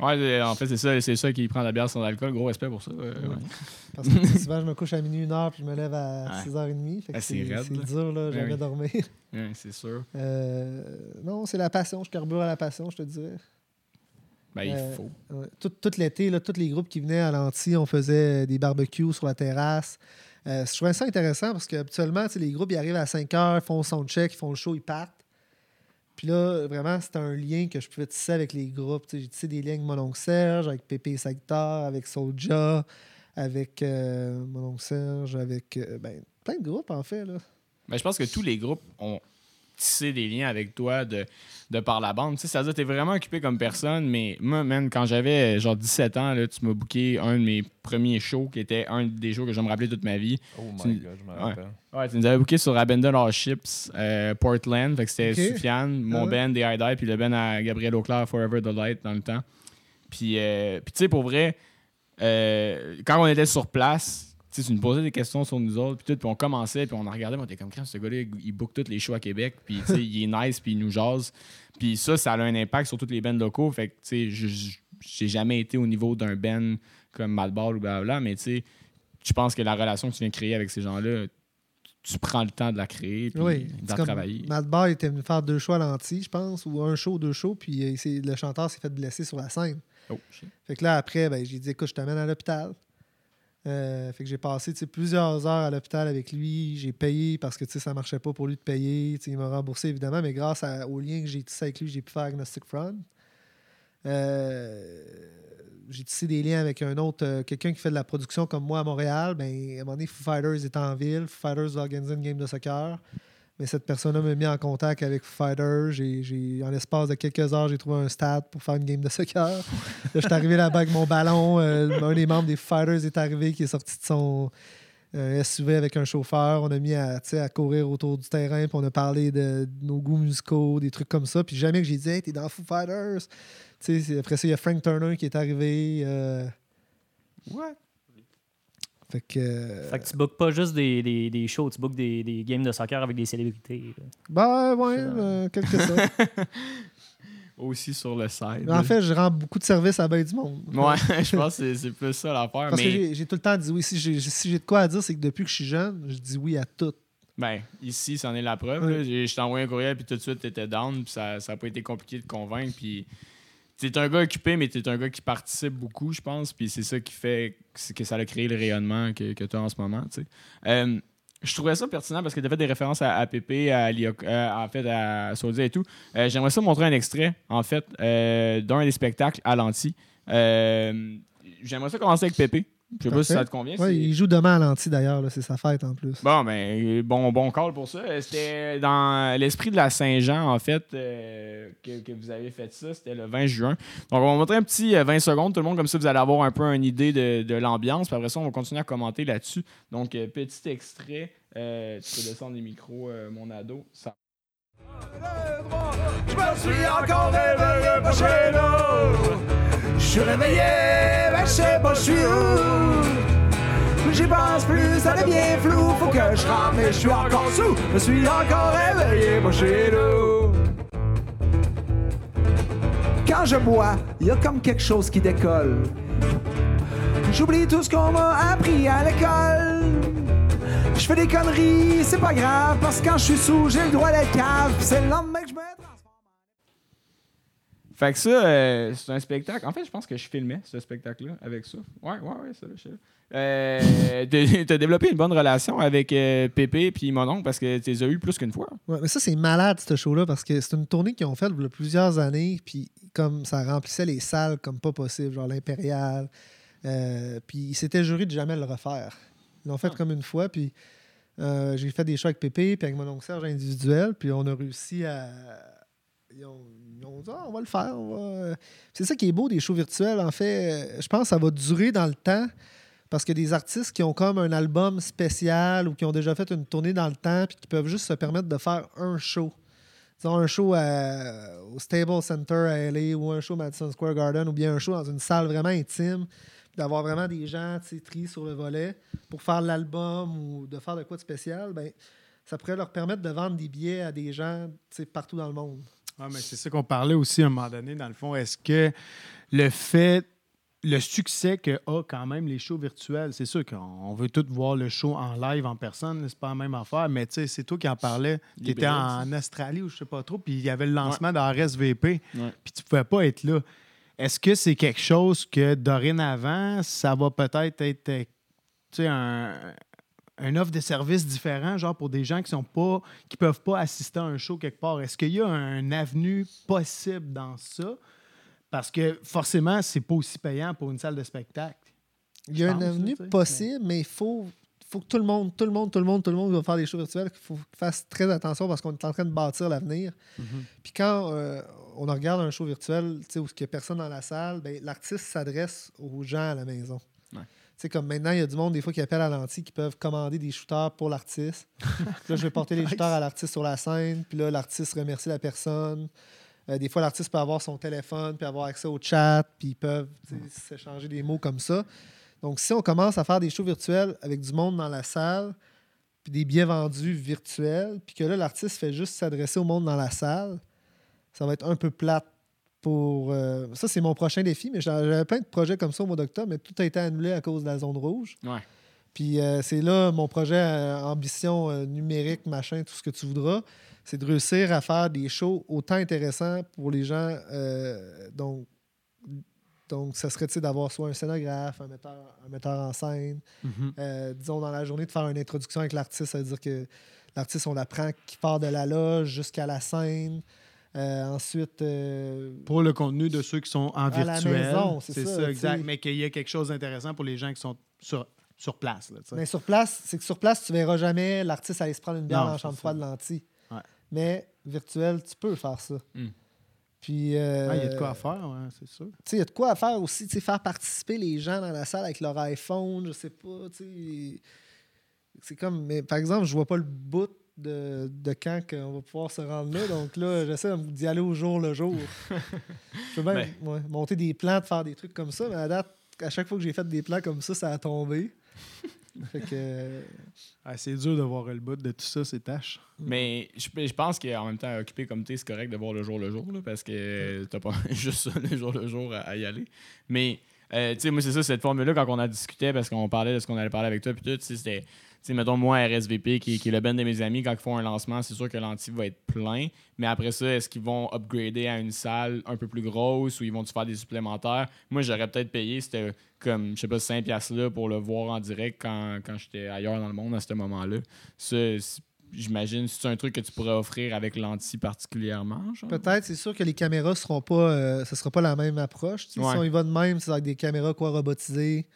Ouais, en fait, c'est ça, c'est ça qui prend la bière sans alcool. Gros respect pour ça. euh, ouais. Parce que souvent, je me couche à minuit, une heure, puis je me lève à Ouais. 6h30. Fait que Ah, c'est raide, c'est là. dur, là, Ouais, jamais oui. dormir. Ouais, c'est sûr. Euh, non, c'est la passion. Je carbure à la passion, je te dirais. Ben, il Euh, faut. Tout, tout l'été, là, tous les groupes qui venaient à l'anti, on faisait des barbecues sur la terrasse. Euh, je trouvais ça intéressant parce qu'habituellement, tu sais, les groupes, ils arrivent à 5 heures, font son check, ils font le show, ils partent. Puis là, vraiment, c'était un lien que je pouvais tisser avec les groupes. J'ai tissé des liens avec mon oncle Serge, avec Pépé Sagitar, avec Soulja, avec euh, mon oncle Serge, avec euh, ben, plein de groupes, en fait. Là. Ben, je pense que tous les groupes ont tissé des liens avec toi de, de par la bande. Tu sais, c'est-à-dire que t'es vraiment occupé comme personne, mais moi, man, quand j'avais genre 17 ans, là, tu m'as booké un de mes premiers shows qui était un des shows que je vais me rappeler toute ma vie. Oh Tu- my god, je me Ouais. rappelle. Ouais, tu nous avais booké sur Abandon Our Ships, euh, Portland. Fait que c'était Ok. Soufiane, mon ouais. band, des High puis le band à Gabriel Auclair, Forever the Light, dans le temps. Puis, euh, puis tu sais, pour vrai, euh, quand on était sur place, tu nous posais des questions sur nous autres, puis tout, puis on commençait, puis on en regardait, puis on était comme, ce gars-là, il book tous les shows à Québec, puis tu sais, il est nice, puis il nous jase. Puis ça, ça a un impact sur tous les bands locaux. Fait que, tu sais, j'ai jamais été au niveau d'un band comme Madball ou blablabla, mais tu sais, je pense que la relation que tu viens de créer avec ces gens-là, tu prends le temps de la créer, puis Oui. c'est comme travailler. Matt Barr était venu faire deux shows à l'anti, je pense, ou un show, deux shows, puis euh, le chanteur s'est fait blesser sur la scène. Oh. Fait que là, après, ben, j'ai dit, écoute, je t'amène à l'hôpital. Euh, fait que j'ai passé plusieurs heures à l'hôpital avec lui. J'ai payé parce que ça marchait pas pour lui de payer. Il m'a remboursé évidemment, mais grâce à- au lien que j'ai tissé avec lui, j'ai pu faire Agnostic Front. Euh, j'ai tissé des liens avec un autre, euh, quelqu'un qui fait de la production comme moi à Montréal. Ben, à un moment donné, Foo Fighters est en ville. Foo Fighters va organiser une game de soccer. Mais cette personne-là m'a mis en contact avec Foo Fighters. J'ai, en l'espace de quelques heures, j'ai trouvé un stade pour faire une game de soccer. Là, je suis arrivé là-bas avec mon ballon. euh, un des membres des Fighters est arrivé, qui est sorti de son euh, SUV avec un chauffeur. On a mis à, à courir autour du terrain, puis on a parlé de, de nos goûts musicaux, des trucs comme ça. Puis jamais que j'ai dit, hey, t'es dans Foo Fighters. Après ça, il y a Frank Turner qui est arrivé. euh, Ouais. Fait que. euh, Fait que tu bookes pas juste des, des, des shows, tu bookes des, des games de soccer avec des célébrités. Ben ouais, euh, quelque sorte. Aussi sur le site. en fait, je rends beaucoup de services à ben du monde. Ouais, je pense que c'est- c'est plus ça l'affaire. Parce que Mais j'ai j'ai tout le temps dit oui. Si j'ai si j'ai de quoi à dire, c'est que depuis que je suis jeune, je dis oui à tout. ben, ici, c'en est la preuve. J'ai- Je t'ai envoyé un courriel, puis tout de suite, t'étais down, puis ça n'a pas été compliqué de convaincre. Puis t'es un gars occupé, mais t'es un gars qui participe beaucoup, je pense. Puis c'est ça qui fait que ça a créé le rayonnement que, que tu as en ce moment. Euh, je trouvais ça pertinent parce que tu as fait des références à, à Pépé, à Lioc- euh, en fait, à et tout. Euh, J'aimerais ça montrer un extrait, en fait, euh, d'un des spectacles à l'anti. J'aimerais ça commencer avec Pépé. Je sais pas si ça te convient. C'est- il joue demain à l'anti d'ailleurs, là, c'est sa fête en plus. Bon, ben, bon, bon call pour ça. Euh, C'était dans l'esprit de la Saint-Jean, en fait, euh, que, que vous avez fait ça. C'était le 20 juin. Donc, on va montrer un petit euh, 20 secondes, tout le monde, comme ça, vous allez avoir un peu une idée de, de l'ambiance. Puis après ça, on va continuer à commenter là-dessus. Donc, euh, petit extrait. Euh, tu peux descendre les micros, euh, mon ado. Ça... Je me suis encore réveillé Je suis réveillé, mais je sais pas je suis où. J'y pense plus, ça devient flou. Faut que je rentre, mais je suis encore sous. Je suis encore réveillé pas chez nous. Quand je bois, y a comme quelque chose qui décolle. J'oublie tout ce qu'on m'a appris à l'école. Je fais des conneries, c'est pas grave, parce que quand je suis sous, j'ai le droit d'être cave. C'est le lendemain que je me. Fait que ça, euh, c'est un spectacle. En fait, je pense que je filmais ce spectacle-là avec ça. Ouais, ouais, ouais, ça, je sais. Euh, t'as- développé une bonne relation avec euh, Pépé puis mon oncle parce que tu les as eu plus qu'une fois. Ouais, mais ça, c'est malade, ce show-là, parce que c'est une tournée qu'ils ont faite il y a plusieurs années, puis comme ça remplissait les salles comme pas possible, genre l'Impérial. Euh, puis ils s'étaient jurés de jamais le refaire. Ils l'ont fait comme une fois, puis j'ai fait des shows avec Pépé, puis avec mon oncle Serge individuel, puis on a réussi à. Ils ont, ont dit, Ah, on va le faire. on va- C'est ça qui est beau des shows virtuels, en fait. Euh, Je pense que ça va durer dans le temps. Parce que des artistes qui ont comme un album spécial ou qui ont déjà fait une tournée dans le temps puis qui peuvent juste se permettre de faire un show. Disons un show à- au Stable Center à LA ou un show au Madison Square Garden ou bien un show dans une salle vraiment intime, d'avoir vraiment des gens triés sur le volet pour faire l'album ou de faire de quoi de spécial, ben, ça pourrait leur permettre de vendre des billets à des gens partout dans le monde. Ouais, mais c'est ça qu'on parlait aussi à un moment donné, dans le fond. Est-ce que le fait, le succès que a quand même les shows virtuels, c'est sûr qu'on veut tous voir le show en live, en personne, c'est pas la même affaire, mais tu sais, c'est toi qui en parlais, Les étais en Australie ou je sais pas trop, puis il y avait le lancement de RSVP, Ouais. puis tu pouvais pas être là. Est-ce que c'est quelque chose que dorénavant, ça va peut-être être, tu sais, un, un offre de service différent, genre pour des gens qui sont pas, qui peuvent pas assister à un show quelque part. Est-ce qu'il y a un avenue possible dans ça? Parce que forcément, c'est pas aussi payant pour une salle de spectacle. Il y a une pense, avenue là, tu sais, possible, mais il faut, faut que tout le monde, tout le monde, tout le monde, tout le monde va faire des shows virtuels. Il faut qu'ils fassent très attention parce qu'on est en train de bâtir l'avenir. Mhm. Puis quand euh, on regarde un show virtuel tu sais, où il n'y a personne dans la salle, ben, l'artiste s'adresse aux gens à la maison. Ouais. Sais, comme maintenant, il y a du monde des fois qui appelle à l'anti qui peuvent commander des shooters pour l'artiste. Là, je vais porter les shooters à l'artiste sur la scène. Puis là, l'artiste remercie la personne. Euh, des fois, l'artiste peut avoir son téléphone, puis avoir accès au chat, puis ils peuvent s'échanger des mots comme ça. Donc, si on commence à faire des shows virtuels avec du monde dans la salle, puis des billets vendus virtuels, puis que là, l'artiste fait juste s'adresser au monde dans la salle, ça va être un peu plate pour. euh, Ça, c'est mon prochain défi, mais j'a- j'avais plein de projets comme ça au mois d'octobre, mais tout a été annulé à cause de la zone rouge. Ouais. Puis euh, c'est là mon projet euh, ambition numérique, machin, tout ce que tu voudras. C'est de réussir à faire des shows autant intéressants pour les gens. donc, donc, ça serait d'avoir soit un scénographe, un metteur, un metteur en scène. Euh, disons, dans la journée, de faire une introduction avec l'artiste, ça veut dire que l'artiste, on l'apprend qui part de la loge jusqu'à la scène. Euh, ensuite, euh, Pour le contenu de ceux qui sont en virtuel. c'est ça, exact. Mais qu'il y ait quelque chose d'intéressant pour les gens qui sont sur, sur place. Là. Mais sur place, c'est que sur place, tu verras jamais l'artiste aller se prendre une bière Non, c'est chambre froide lentille. Ouais. Mais virtuel, tu peux faire ça. Hmm. Puis. euh, Ah, il y a de quoi à faire, ouais, c'est sûr. il y a de quoi à faire aussi, faire participer les gens dans la salle avec leur iPhone, je sais pas. C'est comme, mais par exemple, je vois pas le bout de, de quand on va pouvoir se rendre là, donc là, j'essaie d'y aller au jour le jour. je peux même Ben. ouais, monter des plans, de faire des trucs comme ça, mais à date, à chaque fois que j'ai fait des plans comme ça, ça a tombé. fait que, Ah, c'est dur de voir le bout de tout ça, ces tâches. Mais je, je pense qu'en même temps, occupé comme t'es, c'est correct de voir le jour le jour, là, parce que t'as pas juste ça, le jour le jour, à, à y aller. Mais, euh, tu sais, moi, c'est ça, cette formule-là, quand on a discuté, parce qu'on parlait de ce qu'on allait parler avec toi, puis tout, tu sais, c'était, sais, mettons, moi, RSVP, qui, qui est le ben de mes amis, quand ils font un lancement, c'est sûr que l'anti va être plein. Mais après ça, est-ce qu'ils vont upgrader à une salle un peu plus grosse ou ils vont-tu faire des supplémentaires? Moi, j'aurais peut-être payé, c'était comme, je sais pas, 5 piastres là pour le voir en direct quand, quand j'étais ailleurs dans le monde à ce moment-là. J'imagine, c'est un truc que tu pourrais offrir avec l'anti particulièrement? Peut-être, c'est sûr que les caméras seront pas. euh, ce sera pas la même approche. Ouais. Si on y va de même, c'est avec des caméras quoi robotisées.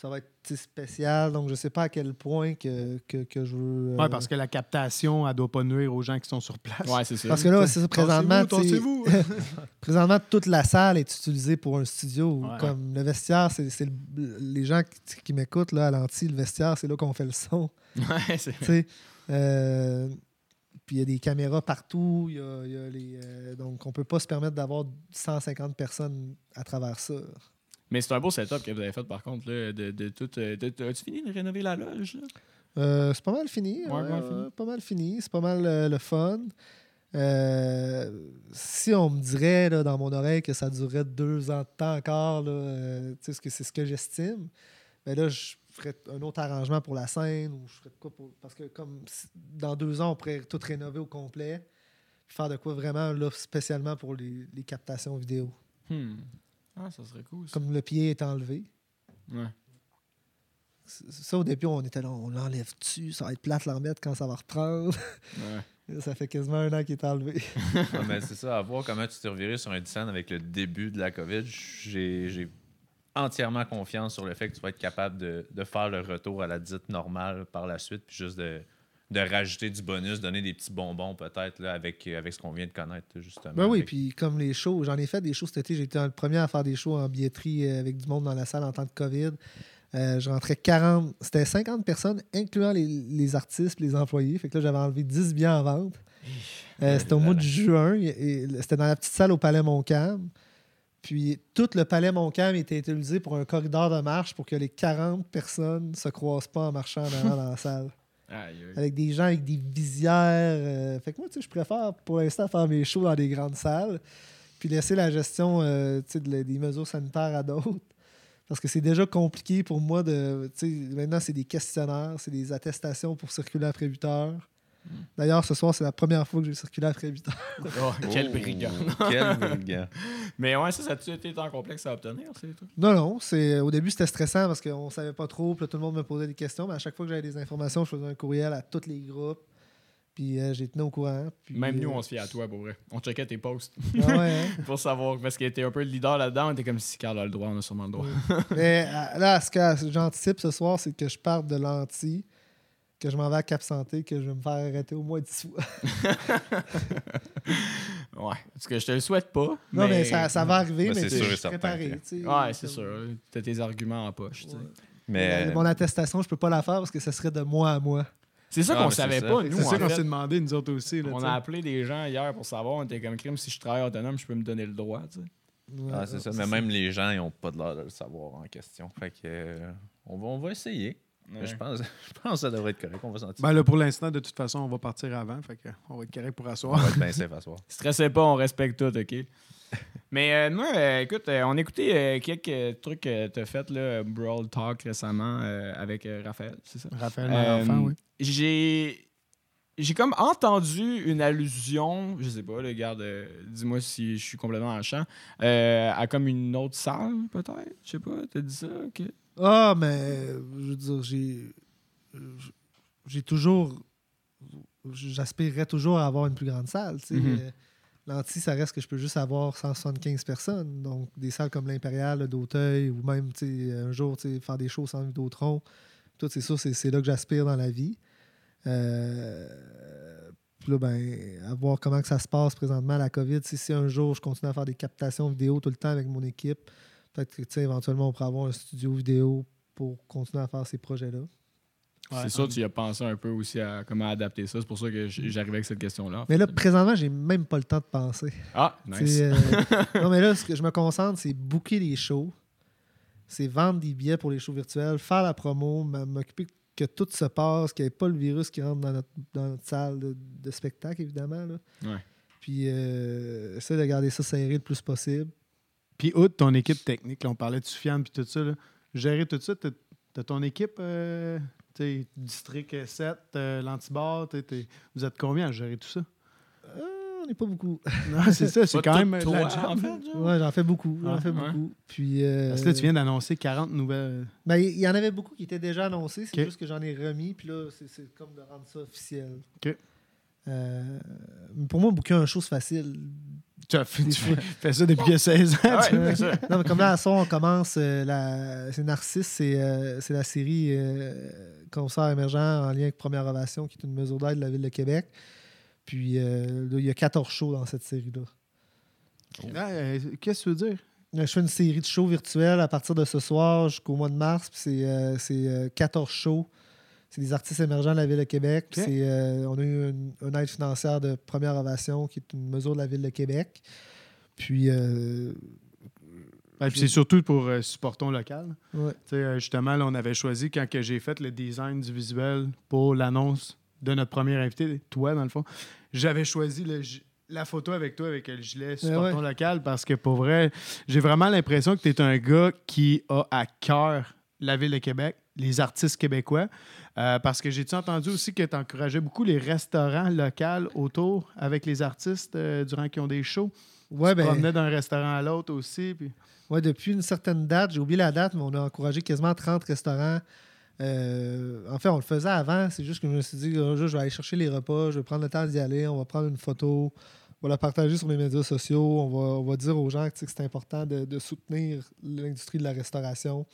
Ça va être spécial. Donc, je sais pas à quel point que, que, que je veux. euh, Ouais, parce que la captation, elle doit pas nuire aux gens qui sont sur place. Ouais, c'est ça. Parce que là, c'est ça, présentement. Tassez-vous, présentement, toute la salle est utilisée pour un studio. Ouais. Comme le vestiaire, c'est c'est le- les gens qui, qui m'écoutent là, à l'anti, le vestiaire, c'est là qu'on fait le son. Ouais, c'est- tu sais. Euh, puis il y a des caméras partout. il y a- il y a les, euh, donc, on peut pas se permettre d'avoir 150 personnes à travers ça. Mais c'est un beau setup que vous avez fait, par contre, là, de, de tout. euh, As-tu fini de rénover la loge? Euh, c'est pas mal fini. Ouais, ouais, pas mal fini. ouais, pas mal fini. C'est pas mal euh, le fun. Euh, si on me dirait là, dans mon oreille que ça durerait deux ans de temps encore, là, ce que c'est ce que j'estime, ben là, je ferais un autre arrangement pour la scène ou je ferais de quoi pour. Parce que comme dans deux ans, on pourrait tout rénover au complet. faire de quoi vraiment là, spécialement pour les, les captations vidéo. Hmm. Ah, ça serait cool. Ça. Comme le pied est enlevé. Ouais. Ça, au début, on était là, on l'enlève dessus, ça va être plate de l'en remettre quand ça va reprendre. Ouais. ça fait quasiment un an qu'il est enlevé. Ah, mais c'est ça, à voir comment tu t'es reviré sur un design avec le début de la COVID. J'ai j'ai entièrement confiance sur le fait que tu vas être capable de, de faire le retour à la dite normale par la suite, puis juste de, de rajouter du bonus, donner des petits bonbons peut-être là, avec, avec ce qu'on vient de connaître, justement. Ben oui, Avec- puis comme les shows, j'en ai fait des shows cet été. J'ai été le premier à faire des shows en billetterie euh, avec du monde dans la salle en temps de COVID. Euh, je rentrais 40, c'était 50 personnes, incluant les, les artistes, les employés. Fait que là, j'avais enlevé 10 billets en vente. Euh, c'était au mois de juin. C'était dans la petite salle au Palais Montcalm. Puis tout le Palais Montcalm était utilisé pour un corridor de marche pour que les 40 personnes se croisent pas en marchant en avant dans la salle. Avec des gens avec des visières. euh, Fait que moi, tu sais, je préfère pour l'instant faire mes shows dans des grandes salles. Puis laisser la gestion euh, de des mesures sanitaires à d'autres. Parce que c'est déjà compliqué pour moi de. Maintenant, c'est des questionnaires, c'est des attestations pour circuler après 8 heures. D'ailleurs, ce soir, c'est la première fois que j'ai circulé après 8 heures. Oh, quel Oh, brigand. Quel brigand. Mais ouais, ça, ça a-tu été tant complexe à obtenir, c'est tout? Non, non. c'est Au début, c'était stressant parce qu'on savait pas trop. Puis là, tout le monde me posait des questions. Mais à chaque fois que j'avais des informations, je faisais un courriel à tous les groupes. Puis euh, j'ai tenu au courant. Puis, Même nous, euh, on se fiait à toi, pour vrai. On checkait tes posts ah ouais, hein? pour savoir, parce qu'il était un peu le leader là-dedans. On était comme si Carl a le droit, on a sûrement le droit. Mais euh, là, ce que j'anticipe ce soir, c'est que je parte de l'anti, que je m'en vais à Cap Santé, que je vais me faire arrêter au moins 10 fois. Ouais. Parce que je te le souhaite pas. Non, mais ça, ça va arriver, Ben, mais c'est tu sûr je et suis certain tu. Ouais, c'est sûr. T'as tes arguments en poche, tu. Ouais. Mais Mon attestation, je peux pas la faire parce que ça serait de moi à moi. C'est ça Ah, qu'on c'est savait ça. pas, C'est nous, ça en qu'on s'est demandé, nous autres aussi. Là, On tu a appelé des gens hier pour savoir, on était comme crime, si je travaille autonome, je peux me donner le droit, tu. Ouais, Ah, c'est ça. Mais même les gens, ils n'ont pas de l'air de le savoir en question. Fait que euh, on, va, on va essayer. Ouais. Je, pense, je pense que ça devrait être correct. On va sentir. Ben là, pour l'instant, de toute façon, on va partir avant. Fait que on va être correct pour on asseoir. va être bien safe à soir. Stressez pas, on respecte tout, OK? Mais euh, moi, euh, écoute, euh, on a écouté euh, quelques trucs que tu as fait, là, Brawl Talk récemment euh, avec euh, Raphaël, c'est ça? Raphaël, Euh, enfant, oui. J'ai. J'ai comme entendu une allusion, je sais pas, le garde, euh, dis-moi si je suis complètement en champ, euh, à comme une autre salle, peut-être? Je sais pas, t'as dit ça? ok? Ah, mais je veux dire, j'ai. J'ai toujours. J'aspirerais toujours à avoir une plus grande salle. Mhm. Euh, L'anti, ça reste que je peux juste avoir 175 personnes. Donc, des salles comme l'Impérial, d'Auteuil, ou même un jour faire des shows sans Vidéotron. Tout, c'est ça, c'est c'est là que j'aspire dans la vie. Euh, puis là, ben, à voir comment que ça se passe présentement, la COVID. Si, si un jour je continue à faire des captations vidéo tout le temps avec mon équipe, peut-être que tu sais, éventuellement on pourrait avoir un studio vidéo pour continuer à faire ces projets-là. c'est sûr, tu y as pensé un peu aussi à comment adapter ça. C'est pour ça que j'arrivais avec cette question-là. Mais là, présentement, j'ai même pas le temps de penser. Ah, nice. euh, non, mais là, ce que je me concentre, c'est booker les shows, c'est vendre des billets pour les shows virtuels, faire la promo, m'occuper que tout se passe, qu'il n'y ait pas le virus qui rentre dans notre, dans notre salle de, de spectacle, évidemment. Là. Ouais. Puis, euh, essayer de garder ça serré le plus possible. Puis, outre ton équipe technique, là, on parlait de Sufiane puis tout ça, là, gérer tout ça, t'as ton équipe, euh, tu sais, District 7, euh, l'Antibar, vous êtes combien à gérer tout ça? Ah, on n'est pas beaucoup. Non, c'est ça, c'est quand même de la toi, job. en fait, genre. Ouais, j'en fais beaucoup. J'en Ah, fais ouais. beaucoup. Puis, euh, Parce que là, tu viens d'annoncer 40 nouvelles. ben, il y en avait beaucoup qui étaient déjà annoncés. C'est juste que j'en ai remis. Puis là, c'est- c'est comme de rendre ça officiel. Ok. Euh, pour moi, booker un show, c'est facile. Tu, as fait, tu fais, fais ça depuis que 16 ans. Ah ouais, ça. Non, mais comme là, à soir, on commence. euh, la... C'est Narcisse, c'est euh, c'est la série euh, Concert émergent en lien avec Première Ovation, qui est une mesure d'aide de la Ville de Québec. Puis euh, là, il y a 14 shows dans cette série-là. Qu'est-ce que tu veux dire? Je fais une série de shows virtuels à partir de ce soir jusqu'au mois de mars. Puis c'est euh, c'est, euh, 14 shows. C'est des artistes émergents de la Ville de Québec. C'est, euh, on a eu une, une aide financière de Première Ovation, qui est une mesure de la Ville de Québec. Puis, euh, Ben, puis c'est surtout pour euh, supportons local. ouais. Euh, justement, là, on avait choisi, quand j'ai fait le design du visuel pour l'annonce de notre premier invité, toi, dans le fond, j'avais choisi le la photo avec toi, avec le gilet supportons ouais. local, parce que pour vrai, j'ai vraiment l'impression que tu es un gars qui a à cœur la ville de Québec, les artistes québécois. Euh, parce que j'ai-tu entendu aussi que tu encourageais beaucoup les restaurants locaux autour avec les artistes euh, durant qu'ils ont des shows? Ouais, tu ben, promenais d'un restaurant à l'autre aussi. Puis... ouais, depuis une certaine date, j'ai oublié la date, mais on a encouragé quasiment 30 restaurants. Euh, en fait, on le faisait avant. C'est juste que je me suis dit, un jour, je vais aller chercher les repas, je vais prendre le temps d'y aller, on va prendre une photo, on va la partager sur les médias sociaux, on va, on va dire aux gens que, c'est important de, de soutenir l'industrie de la restauration.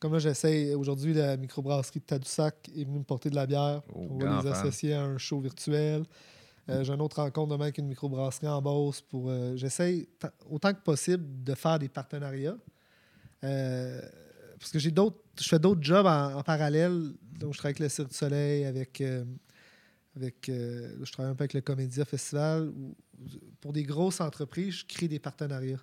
Comme là, j'essaie, aujourd'hui, la microbrasserie de Tadoussac est venue me porter de la bière. Oh, on va grand les associer à un show virtuel. Euh, J'ai une autre rencontre demain avec une microbrasserie en Beauce pour. euh, autant que possible de faire des partenariats. Euh, parce que j'ai d'autres. Je fais d'autres jobs en, en parallèle. Donc, je travaille avec le Cirque du Soleil, avec. euh, avec je travaille un peu avec le Comédia Festival. où- pour des grosses entreprises, je crée des partenariats.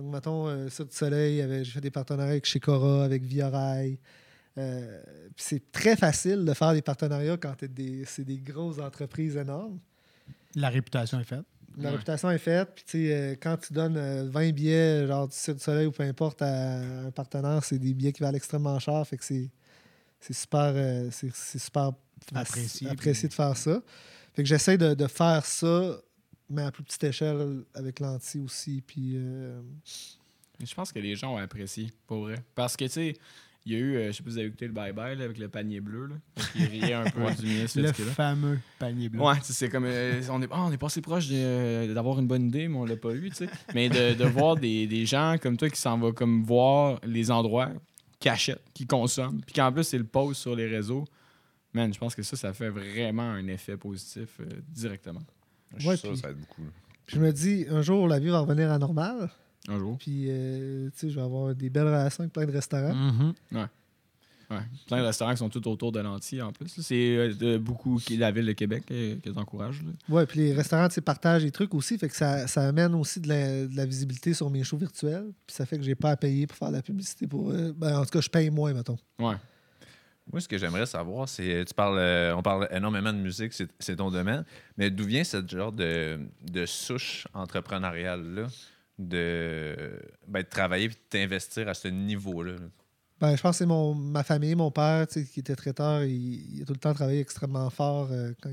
Donc, mettons, euh, Cirque du Soleil, j'ai fait des partenariats avec Shikora, avec Via Rail. Euh, c'est très facile de faire des partenariats quand c'est des grosses entreprises énormes. La réputation est faite. La Ouais. réputation est faite. Puis, tu sais, euh, quand tu donnes euh, 20 billets, genre du Cirque du Soleil ou peu importe, à un partenaire, c'est des billets qui valent extrêmement cher. Fait que c'est, c'est super, euh, c'est, c'est super Apprécié, apprécié puis- de faire ça. Fait que j'essaie de, de faire ça, mais à plus petite échelle avec l'anti aussi. Puis, euh, Je pense que les gens ont apprécié, pour vrai. Parce que, tu sais, il y a eu, euh, je sais pas si vous avez écouté le Bye Bye là, avec le panier bleu. Là, qu'il riait un peu du ce Le là fameux panier bleu. Ouais, tu sais, c'est comme. euh, on, est, ah, on est passé proche euh, d'avoir une bonne idée, mais on l'a pas eu, tu sais. Mais de, de voir des, des gens comme toi qui s'en vont comme voir les endroits, qui achètent, qui consomment, puis qu'en plus, ils le posent sur les réseaux. Man, je pense que ça, ça fait vraiment un effet positif euh, directement. Je suis Ouais, sûr puis- ça va être beaucoup. là. puis je me dis, un jour, la vie va revenir à normal. Un jour. Puis, euh, tu sais, je vais avoir des belles relations avec plein de restaurants. Mhm. Ouais. Plein de restaurants qui sont tout autour de l'anti en plus. C'est euh, de- beaucoup qui la ville de Québec euh, que t'encourages. là. Ouais, puis les restaurants, partagent des trucs aussi, fait que ça, ça amène aussi de la, de la visibilité sur mes shows virtuels, puis ça fait que j'ai pas à payer pour faire de la publicité pour eux. Ben, en tout cas, je paye moins, mettons. Ouais. Moi, ce que j'aimerais savoir, c'est. Tu parles, euh, on parle énormément de musique, c'est ton domaine, mais d'où vient ce genre de, de souche entrepreneuriale-là de, ben, travailler et de t'investir à ce niveau-là? là? Ben, je pense que c'est mon, ma famille, mon père, qui était traiteur, il, il a tout le temps travaillé extrêmement fort euh, quand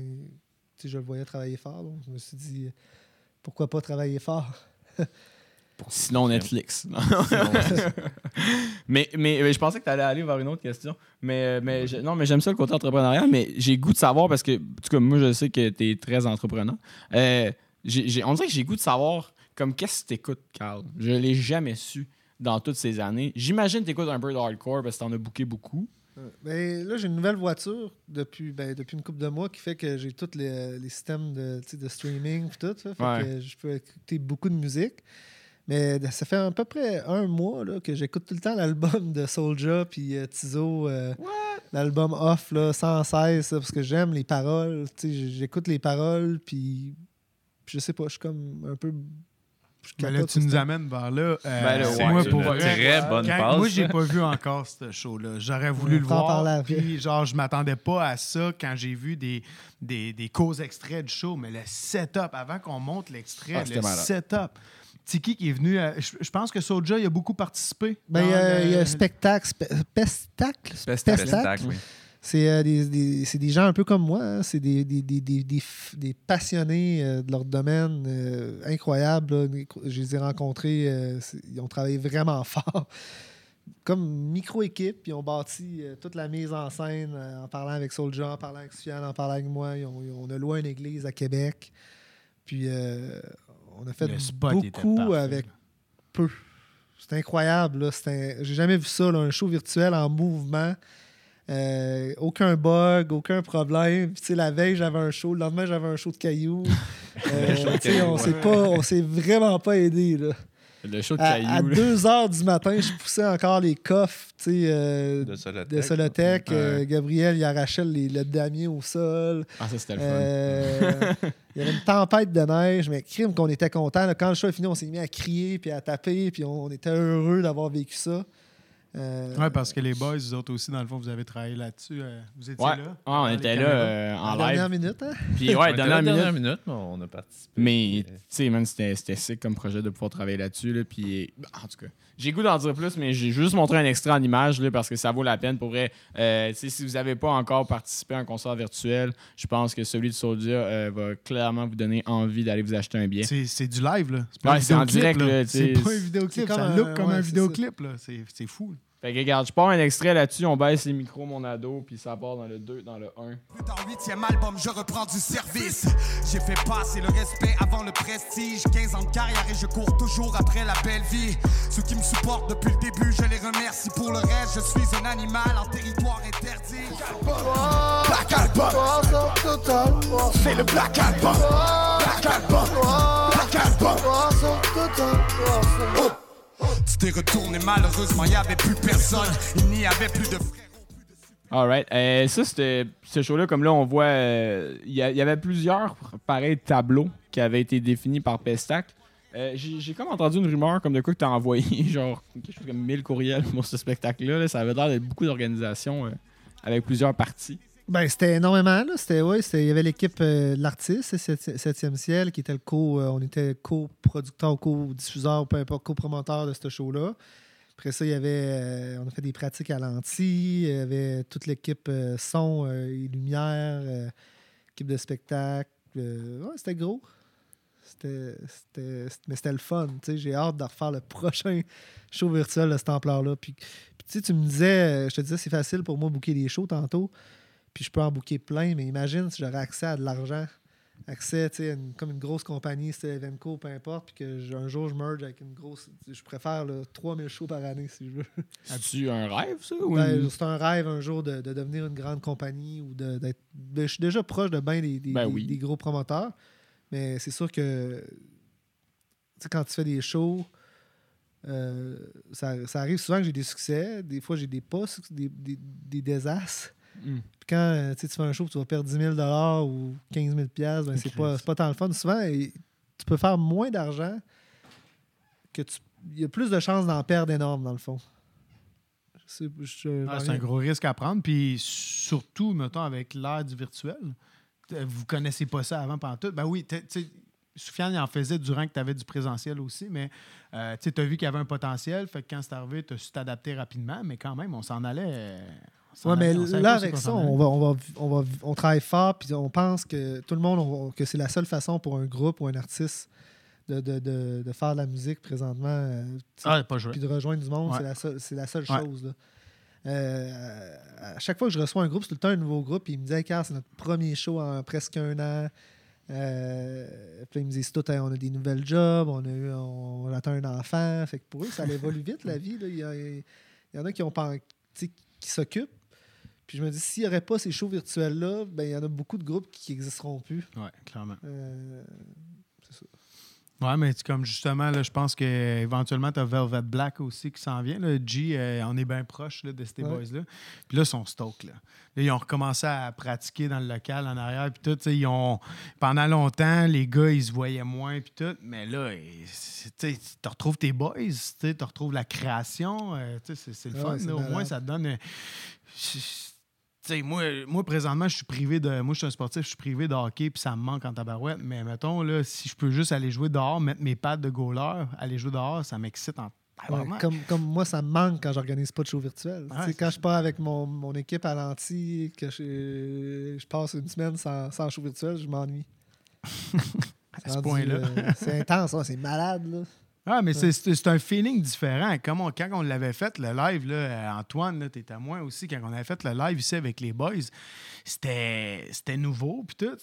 je le voyais travailler fort. donc je me suis dit, pourquoi pas travailler fort? Sinon Netflix. mais, mais, mais je pensais que tu allais aller vers une autre question. Mais, mais je- non, mais j'aime ça le côté entrepreneurial, mais j'ai goût de savoir parce que, en tout cas, moi, je sais que tu es très entrepreneur. Euh, on dirait que j'ai goût de savoir comme qu'est-ce que tu écoutes, Carl. Je l'ai jamais su dans toutes ces années. J'imagine que tu écoutes un peu de hardcore parce que tu en as booké beaucoup. Ben, là, j'ai une nouvelle voiture depuis, ben, depuis une couple de mois qui fait que j'ai tous les, les systèmes de, de streaming et tout. Ça, fait Ouais. que je peux écouter beaucoup de musique. Mais ça fait à peu près un mois là, que j'écoute tout le temps l'album de Soulja puis euh, Tizo. euh, l'album Off là, sans cesse là, parce que j'aime les paroles. J'écoute les paroles puis puis je sais pas, je suis comme un peu. Je Ben là, tu nous amènes vers là. Euh, Ben là, c'est ouais, moi pour une vrai. très bonne Quand- passe, moi, j'ai pas vu encore ce show-là. J'aurais voulu On le voir. Puis, genre, je m'attendais pas à ça quand j'ai vu des, des, des courts extraits du show. Mais le setup, avant qu'on monte l'extrait, Ah, le malade. setup. Tiki qui est venu. à- je, je pense que Soulja, il a beaucoup participé. Ben, il y a, il y a le- spectacle, spe- pestacle, Spectacle. spectacle. oui. C'est euh, des, des- gens un peu comme moi. hein. C'est des, des, des, des, des f- des passionnés euh, de leur domaine euh, incroyables. là. Je les ai rencontrés. ils ont travaillé vraiment fort. Comme micro-équipe, ils ont bâti toute la mise en scène en parlant avec Soulja, en parlant avec Sufiane, en parlant avec moi. Ils ont- ils ont- on a loué une église à Québec. Puis on a fait beaucoup avec peu. C'est incroyable. J'ai jamais vu ça, là, un show virtuel en mouvement. Euh, aucun bug, aucun problème. Puis, la veille, j'avais un show. Le lendemain, j'avais un show de cailloux. Euh, show de on s'est pas, on s'est vraiment pas aidé. Là. Le show de À, cailloux. là. 2 heures du matin, je poussais encore les coffres euh, De Solotech. de Solotech. Euh, Ouais. Gabriel, il arrachait les- le damier au sol. Ah, ça, c'était le fun. Il y avait une tempête de neige, mais crime qu'on était content. Quand le show est fini, on s'est mis à crier puis à taper, puis on, on était heureux d'avoir vécu ça. Euh, Ouais, parce que les boys, vous autres aussi, dans le fond, vous avez travaillé là-dessus. euh, vous étiez Ouais. là. Ouais, on dans les était là euh, en en dernière live. minute, hein? Puis On ouais, dernière minute. dernière minute, mais on a participé. Mais, tu sais, man, c'était sick comme projet de pouvoir travailler là-dessus. Là, puis, en tout cas, j'ai goût d'en dire plus, mais j'ai juste montré un extrait en image là, parce que ça vaut la peine pour vrai. Euh, si vous n'avez pas encore participé à un concert virtuel, je pense que celui de Soldier euh, va clairement vous donner envie d'aller vous acheter un billet. C'est c'est du live, là. Ouais, un c'est en vidéoclip, direct, là, tu C'est pas un vidéoclip, ça un- look comme ouais, un vidéoclip, là. C'est c'est fou. Fait que regarde, je pars un extrait là-dessus, on baisse les micros, mon ado, puis ça part dans le 2, dans le 1. Dans huitième album, je reprends du service. J'ai fait passer le respect avant le prestige. 15 ans de carrière et je cours toujours après la belle vie. Ceux qui me supportent depuis le début, je les remercie. Pour le reste, je suis un animal en territoire interdit. Black Album C'est le Black Album Black Album Black Album Oh. Tu t'es retourné, malheureusement, il n'y avait plus personne. Il n'y avait plus de frères. Alright. Euh, ça, c'était ce show-là, comme là, on voit, euh, il il y avait plusieurs pareils tableaux qui avaient été définis par Pestac. Euh, J'ai comme entendu une rumeur comme de quoi que tu as envoyé genre quelque chose comme 1000 courriels pour ce spectacle-là. là. Ça avait l'air d'être beaucoup d'organisations euh, avec plusieurs parties. Ben, c'était énormément. Là. C'était, ouais, c'était- il y avait l'équipe euh, de l'artiste, 7e ciel, qui était le co. euh, on était co-producteur ou co-diffuseur, peu importe, co-promoteur de ce show-là. Après ça, il y avait. euh, on a fait des pratiques à l'anti. Il y avait toute l'équipe son et lumière, équipe de spectacle. ouais, c'était gros. C'était, c'était, mais c'était le fun. J'ai hâte de refaire le prochain show virtuel de cette ampleur-là. Puis, puis tu me disais, je te disais, c'est facile pour moi de booker des shows tantôt puis je peux en booker plein, mais imagine si j'aurais accès à de l'argent, accès, tu sais, à une- comme une grosse compagnie, c'était Evenco, peu importe, puis que j- un jour je merge avec une grosse. Je préfère là, 3000 shows par année si je veux. As-tu un rêve, ça? Ou Ben, une- c'est un rêve un jour de, de devenir une grande compagnie ou d'être. je suis déjà proche de bien des, des- Ben des- oui. des gros promoteurs, mais c'est sûr que quand tu fais des shows, euh, ça, ça arrive souvent que j'ai des succès, des fois j'ai des pas, des, des désastres. Puis quand euh, tu fais un show, tu vas perdre 10 000 ou 15 000 ben, c'est pas, c'est pas tant le fun. Souvent, et- tu peux faire moins d'argent que tu. Il y a plus de chances d'en perdre énorme, dans le fond. Je- Ah, c'est un gros risque à prendre. Puis surtout, mettons, avec l'ère du virtuel, euh, vous connaissez pas ça avant pendant tout. Ben oui, tu sais, Soufiane, il en faisait durant que tu avais du présentiel aussi, mais euh, tu as vu qu'il y avait un potentiel. Fait que quand c'est arrivé, tu as su t'adapter rapidement, mais quand même, on s'en allait. Ouais, mais là, avec ça, on, va, on, va, on, va, on travaille fort, puis on pense que tout le monde, on- que c'est la seule façon pour un groupe ou un artiste de, de, de, de faire de la musique présentement. euh. Ah, pas puis de rejoindre du monde, Ouais. c'est la la seule Ouais. chose. là. Euh, à chaque fois que je reçois un groupe, c'est tout le temps un nouveau groupe. Puis ils me disent, hey, c'est notre premier show en presque un an. Euh, puis ils me disent tout, Hey, on a des nouvelles jobs, on, a eu, on, on attend un enfant. Fait que pour eux, ça évolue vite, la vie. là. Il, y a- il y en a qui ont qui s'occupent. Puis je me dis, s'il n'y aurait pas ces shows virtuels-là, ben, il y en a beaucoup de groupes qui n'existeront plus. Ouais, clairement. Euh, Ouais, mais c'est comme justement, là, je pense qu'éventuellement, tu as Velvet Black aussi qui s'en vient. Là. G, euh, on est bien proche là, de ces Ouais. boys-là. Puis là, ils sont stoked. Là. Là, ils ont recommencé à pratiquer dans le local en arrière. Puis tout, tu sais, ils ont... pendant longtemps, les gars, ils se voyaient moins. Puis tout. Mais là, c'est- tu retrouves tes boys, tu retrouves la création. euh, tu sais, c'est, c'est le Ouais, fun. c'est là. Au moins, ça te donne. euh, je- moi, moi, présentement, je suis privé de. Moi, je suis un sportif, je suis privé de hockey, puis ça me manque en tabarouette. Mais mettons, là, si je peux juste aller jouer dehors, mettre mes pads de goaler, aller jouer dehors, ça m'excite en ouais, comme, comme moi, ça me manque quand j'organise pas de show virtuel. Ouais, quand je pars avec mon, mon équipe à l'anti, que je, je passe une semaine sans, sans show virtuel, je m'ennuie. À ce point-là. euh, c'est intense, hein, c'est malade. Là. Ah, mais c'est- un feeling différent. Comme on- quand on l'avait fait, le live, là, euh, Antoine, tu étais à moi aussi, quand on avait fait le live ici avec les boys, c'était nouveau, puis tout.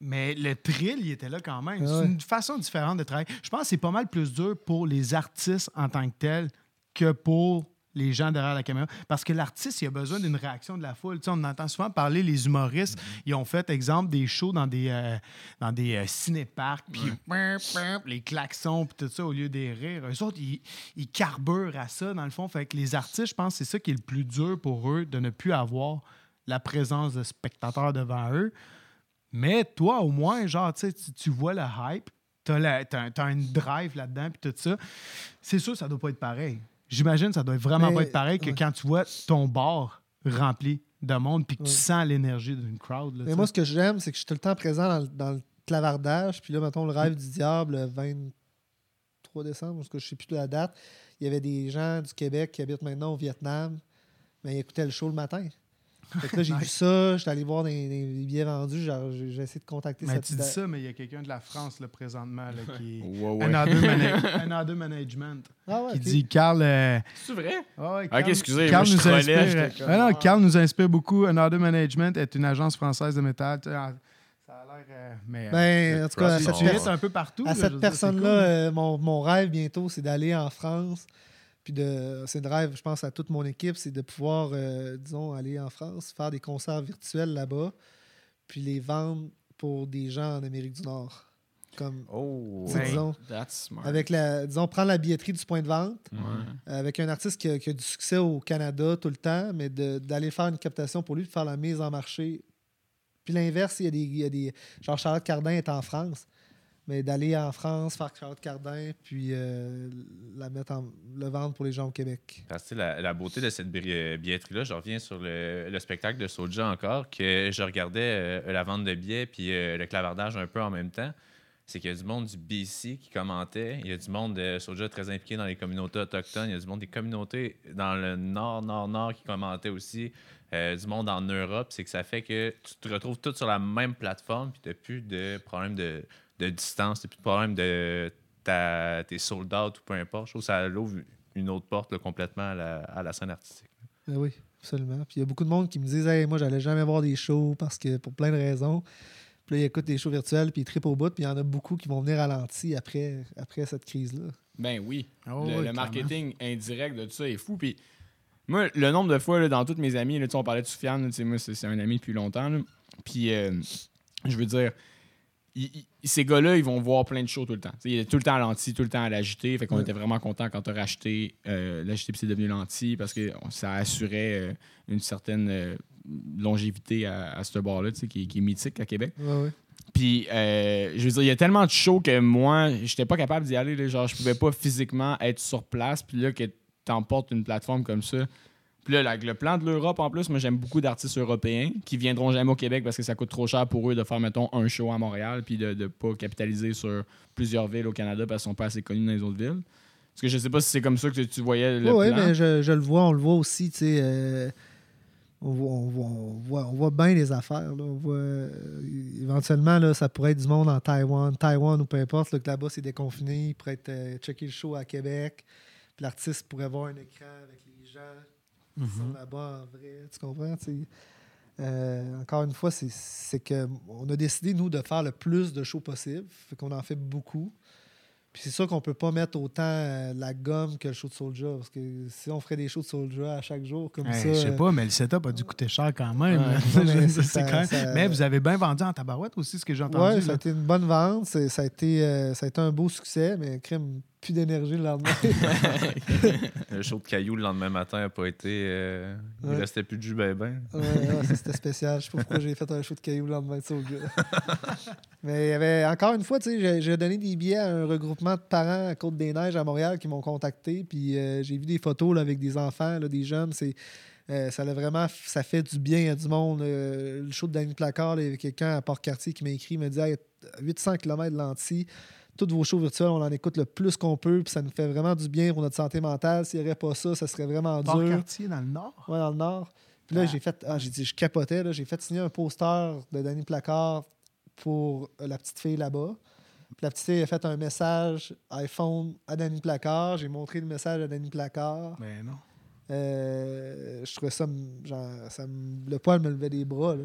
Mais le thrill, il était là quand même. C'est une façon différente de travailler. Je pense que c'est pas mal plus dur pour les artistes en tant que tels que pour les gens derrière la caméra. Parce que l'artiste, il a besoin d'une réaction de la foule. Tu sais, on entend souvent parler, les humoristes, ils ont fait, exemple, des shows dans des, euh, dans des euh, cinéparcs, puis les klaxons, puis tout ça, au lieu des rires. Eux autres, ils, ils carburent à ça, dans le fond. Fait que les artistes, je pense que c'est ça qui est le plus dur pour eux, de ne plus avoir la présence de spectateurs devant eux. Mais toi, au moins, genre, tu tu vois le hype, t'as t'as une drive là-dedans, puis tout ça. C'est sûr, ça doit pas être pareil. J'imagine que ça doit vraiment Mais- pas être pareil que ouais. quand tu vois ton bar rempli de monde puis que Ouais. tu sens l'énergie d'une crowd. Là, Mais moi, ce que j'aime, c'est que je suis tout le temps présent dans, le- dans le clavardage. Puis là, mettons, le rêve du diable, le 23 décembre, parce que je sais plus la date, il y avait des gens du Québec qui habitent maintenant au Vietnam, mais ils écoutaient le show le matin. Fait que là, j'ai vu ça, j'étais allé voir des, des billets vendus, j'ai essayé de contacter Mais cette tu dis ça, mais il y a quelqu'un de la France là, présentement là, qui est Ouais, ouais. Another, mana- Another Management Ah ouais, qui dit Carl. euh, C'est vrai? ah ouais, Ok, Carl- excusez, Carl moi, je nous inspire. j'étais comme, Ah non. Carl nous inspire beaucoup. Another Management est une agence française de métal. Ça a l'air. euh, mais, euh, Ben, en tout cas, à cette, un peu partout. à cette personne-là, cool. euh, mon, mon rêve bientôt, c'est d'aller en France. Puis de, c'est le rêve, je pense, à toute mon équipe, c'est de pouvoir, euh, disons, aller en France, faire des concerts virtuels là-bas, puis les vendre pour des gens en Amérique du Nord. Comme, Oh, Ouais. disons, That's smart. avec la, disons, prendre la billetterie du point de vente, Ouais. euh, avec un artiste qui a, qui a du succès au Canada tout le temps, mais de- d'aller faire une captation pour lui, de faire la mise en marché. Puis l'inverse, il y a des, il y a des. Genre, Charlotte Cardin est en France, mais d'aller en France, faire Charlotte Cardin, puis euh, la mettre en. le vendre pour les gens au Québec. Parce la, beauté de cette euh, billetterie-là, je reviens sur le, le spectacle de Soulja encore, que je regardais euh, la vente de billets puis le clavardage un peu en même temps. C'est qu'il y a du monde du BC qui commentait. Il y a du monde de Soulja très impliqué dans les communautés autochtones. Il y a du monde des communautés dans le nord, nord, nord qui commentait aussi. Du monde en Europe. C'est que ça fait que tu te retrouves tous sur la même plateforme puis tu n'as plus de problème de, de distance, tu plus de problème de ta, tes sold out ou peu importe. Je trouve que ça ouvre une autre porte là, complètement à la, à la scène artistique. Ben oui, absolument. Puis il y a beaucoup de monde qui me disent Hey, moi, j'allais jamais voir des shows parce que pour plein de raisons. Puis là, ils écoutent des shows virtuels, puis ils trippent au bout, puis il y en a beaucoup qui vont venir ralentis après, après cette crise-là. Ben oui. Oh, le, oui, le clairement. marketing indirect de tout ça est fou. Puis moi, le nombre de fois, là, dans toutes mes amis, là, on parlait de Soufiane, là, tu sais, moi, c'est c'est un ami depuis longtemps. là. Puis, euh, je veux dire, il- il- ces gars-là, ils vont voir plein de shows tout le temps. Tu sais, il est tout le temps à l'anti, tout le temps à l'agité. Fait qu'on Ouais. était vraiment content quand tu as racheté euh, l'agité puis c'est devenu l'anti parce que ça assurait euh, une certaine euh, longévité à, à ce bar-là, qui, qui est mythique à Québec. Ouais, ouais. Puis, euh, je veux dire, il y a tellement de shows que moi, j'étais pas capable d'y aller. là. genre, je pouvais pas physiquement être sur place. Puis là, que t'emportes une plateforme comme ça. Puis là, avec le plan de l'Europe, en plus, moi, j'aime beaucoup d'artistes européens qui viendront jamais au Québec parce que ça coûte trop cher pour eux de faire, mettons, un show à Montréal puis de ne pas capitaliser sur plusieurs villes au Canada parce qu'ils sont pas assez connus dans les autres villes. Parce que je sais pas si c'est comme ça que tu voyais le Oui, plan. mais je, je le vois, on le voit aussi, tu sais. euh, on, voit, on, voit, on, voit, on voit bien les affaires. là. On voit, euh, éventuellement, là, ça pourrait être du monde en Taïwan, Taïwan ou peu importe, là, que là-bas, c'est déconfiné. Il pourrait être, euh, checker le show à Québec. Puis l'artiste pourrait voir un écran avec les gens qui sont là-bas en vrai. Tu comprends? Euh, encore une fois, c'est- c'est que on a décidé, nous, de faire le plus de shows possible. Fait qu'on en fait beaucoup. Puis c'est sûr qu'on peut pas mettre autant euh, la gomme que le show de Soulja. Parce que si on ferait des shows de Soulja à chaque jour comme Hey, ça. je sais euh, pas, mais le setup a dû coûter cher quand même. Ouais, mais veux dire, ça- c'est quand même- ça- Mais vous avez bien vendu en tabarouette aussi, ce que j'ai entendu. ça a été une bonne vente. Ça a, été, euh, ça a été un beau succès, mais crème, plus d'énergie le lendemain. Le show de Caillou le lendemain matin n'a pas été. euh, Il Ouais. restait plus de jus ben ben. Ouais, c'était spécial. Je sais pas pourquoi j'ai fait un show de cailloux le lendemain de. Mais il y avait, encore une fois, tu sais, j'ai- donné des billets à un regroupement de parents à Côte-des-Neiges à Montréal qui m'ont contacté. Puis euh, j'ai vu des photos là, avec des enfants, là, des jeunes. C'est, euh, ça a vraiment ça fait du bien à du monde. Euh, le show de Danny Placard, il y avait quelqu'un à Port-Cartier qui m'a écrit, il m'a dit Hey, 800 km de lentilles. Tous vos shows virtuels, on en écoute le plus qu'on peut, puis ça nous fait vraiment du bien pour notre santé mentale. S'il n'y aurait pas ça, ça serait vraiment dur. Port-Cartier dans le Nord. Ouais, dans le Nord. Puis là, Ah. j'ai fait. Ah, j'ai dit, je capotais. là. J'ai fait signer un poster de Danny Placard pour euh, la petite fille là-bas. Puis la petite fille a fait un message iPhone à Danny Placard. J'ai montré le message à Danny Placard. Ben non. Euh, je trouvais ça. Genre, ça me- le poil me levait des bras. Là.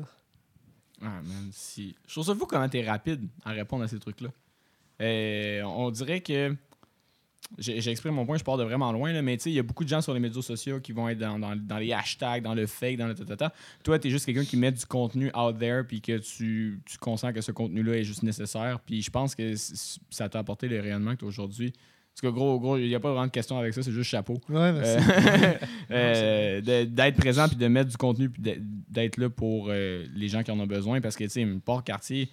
Ah, man, si. Je trouve ça fou comment t'es rapide à répondre à ces trucs-là. Euh, on dirait que. J'exprime mon point, je pars de vraiment loin, là, mais tu sais, il y a beaucoup de gens sur les médias sociaux qui vont être dans, dans- dans les hashtags, dans le fake, dans le tatata. Toi, tu es juste quelqu'un qui met du contenu out there, puis que tu, tu consens que ce contenu-là est juste nécessaire. Puis je pense que ça t'a apporté le rayonnement que tu as aujourd'hui. Parce que gros, gros, il n'y a pas vraiment de question avec ça, c'est juste chapeau. Ouais, merci. Euh, euh, d'être présent puis de mettre du contenu puis d'être là pour euh, les gens qui en ont besoin parce que tu sais port quartier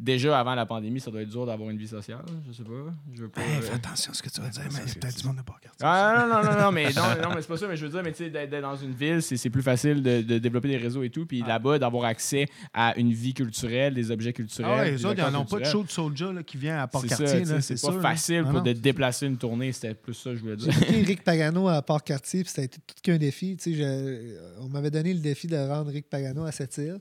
déjà avant la pandémie, ça doit être dur d'avoir une vie sociale. Je sais pas. Je veux pas. Hey, euh, fais attention à ce que tu vas dire, mais peut-être du monde de quartier. Ah, non, non, non, non, mais, non, non, mais c'est pas ça. Mais je veux dire, mais tu sais, d'être dans une ville, c'est plus facile de, de développer des réseaux et tout. Puis là-bas, d'avoir accès à une vie culturelle, des objets culturels. Ah ouais, les autres, ils n'en ont pas de show de Soulja là, qui vient à Port-Cartier. C'est pas facile Ah pour de déplacer une tournée. C'était plus ça je voulais dire. J'ai Rick Pagano à Port-Cartier, puis ça a été tout qu'un défi. Tu sais, on m'avait donné le défi de rendre Rick Pagano à cette île.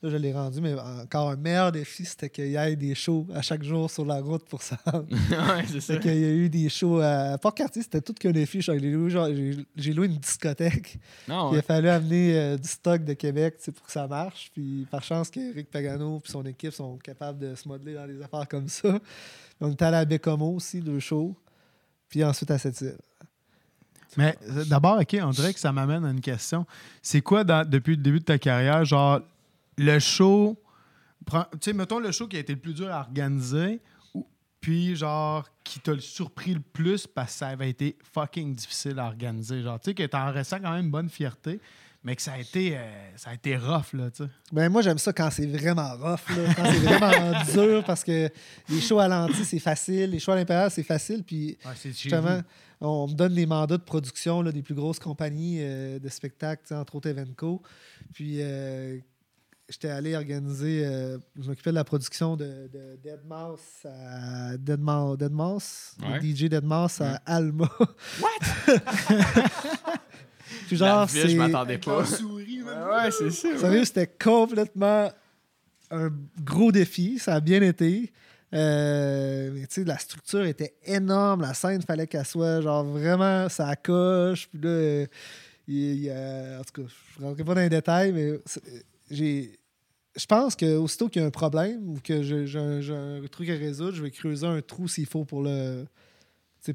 Là, je l'ai rendu, mais encore un meilleur défi, c'était qu'il y ait des shows à chaque jour sur la route pour ça. ouais, c'est ça. Fait qu'il y a eu des shows à Port-Cartier, c'était tout qu'un défi. J'ai loué, genre, j'ai- j'ai loué une discothèque. Non, Il a fallu amener euh, du stock de Québec pour que ça marche. Puis par chance qu'Éric Pagano et son équipe sont capables de se modeler dans des affaires comme ça. On était allé à Bécomo aussi, deux shows. Puis ensuite à cette île. Mais euh, d'abord, OK, on dirait que ça m'amène à une question. C'est quoi, dans- depuis le début de ta carrière, genre, le show... Tu sais, mettons le show qui a été le plus dur à organiser, puis genre, qui t'a surpris le plus parce que ça avait été fucking difficile à organiser. Genre, tu sais, que t'en ressens quand même une bonne fierté, mais que ça a été, euh, ça a été rough, là, tu sais. Ben, moi, j'aime ça quand c'est vraiment rough, là, quand c'est vraiment dur, parce que les shows à l'anti, c'est facile. Les shows à l'impérial, c'est facile. Puis Ouais, justement, on me donne des mandats de production là, des plus grosses compagnies euh, de spectacles, entre autres Evenco. Puis euh, j'étais allé organiser, euh, je m'occupais de la production de, de Dead Mouse à Dead Mouse, Dead Mouse, le Ouais. DJ Dead Mouse à Ouais. Alma. What? Puis La genre, je c'est. m'attendais pas. souris, man. Ouais, ouais, c'est ça. Sérieux, c'était complètement un gros défi. Ça a bien été. Euh, mais tu sais, la structure était énorme. La scène, fallait qu'elle soit genre vraiment ça coche. Puis là, il en tout cas, je ne rentrerai pas dans les détails, mais j'ai. Je pense que aussitôt qu'il y a un problème ou que j'ai un, truc à résoudre, je vais creuser un trou s'il faut pour le.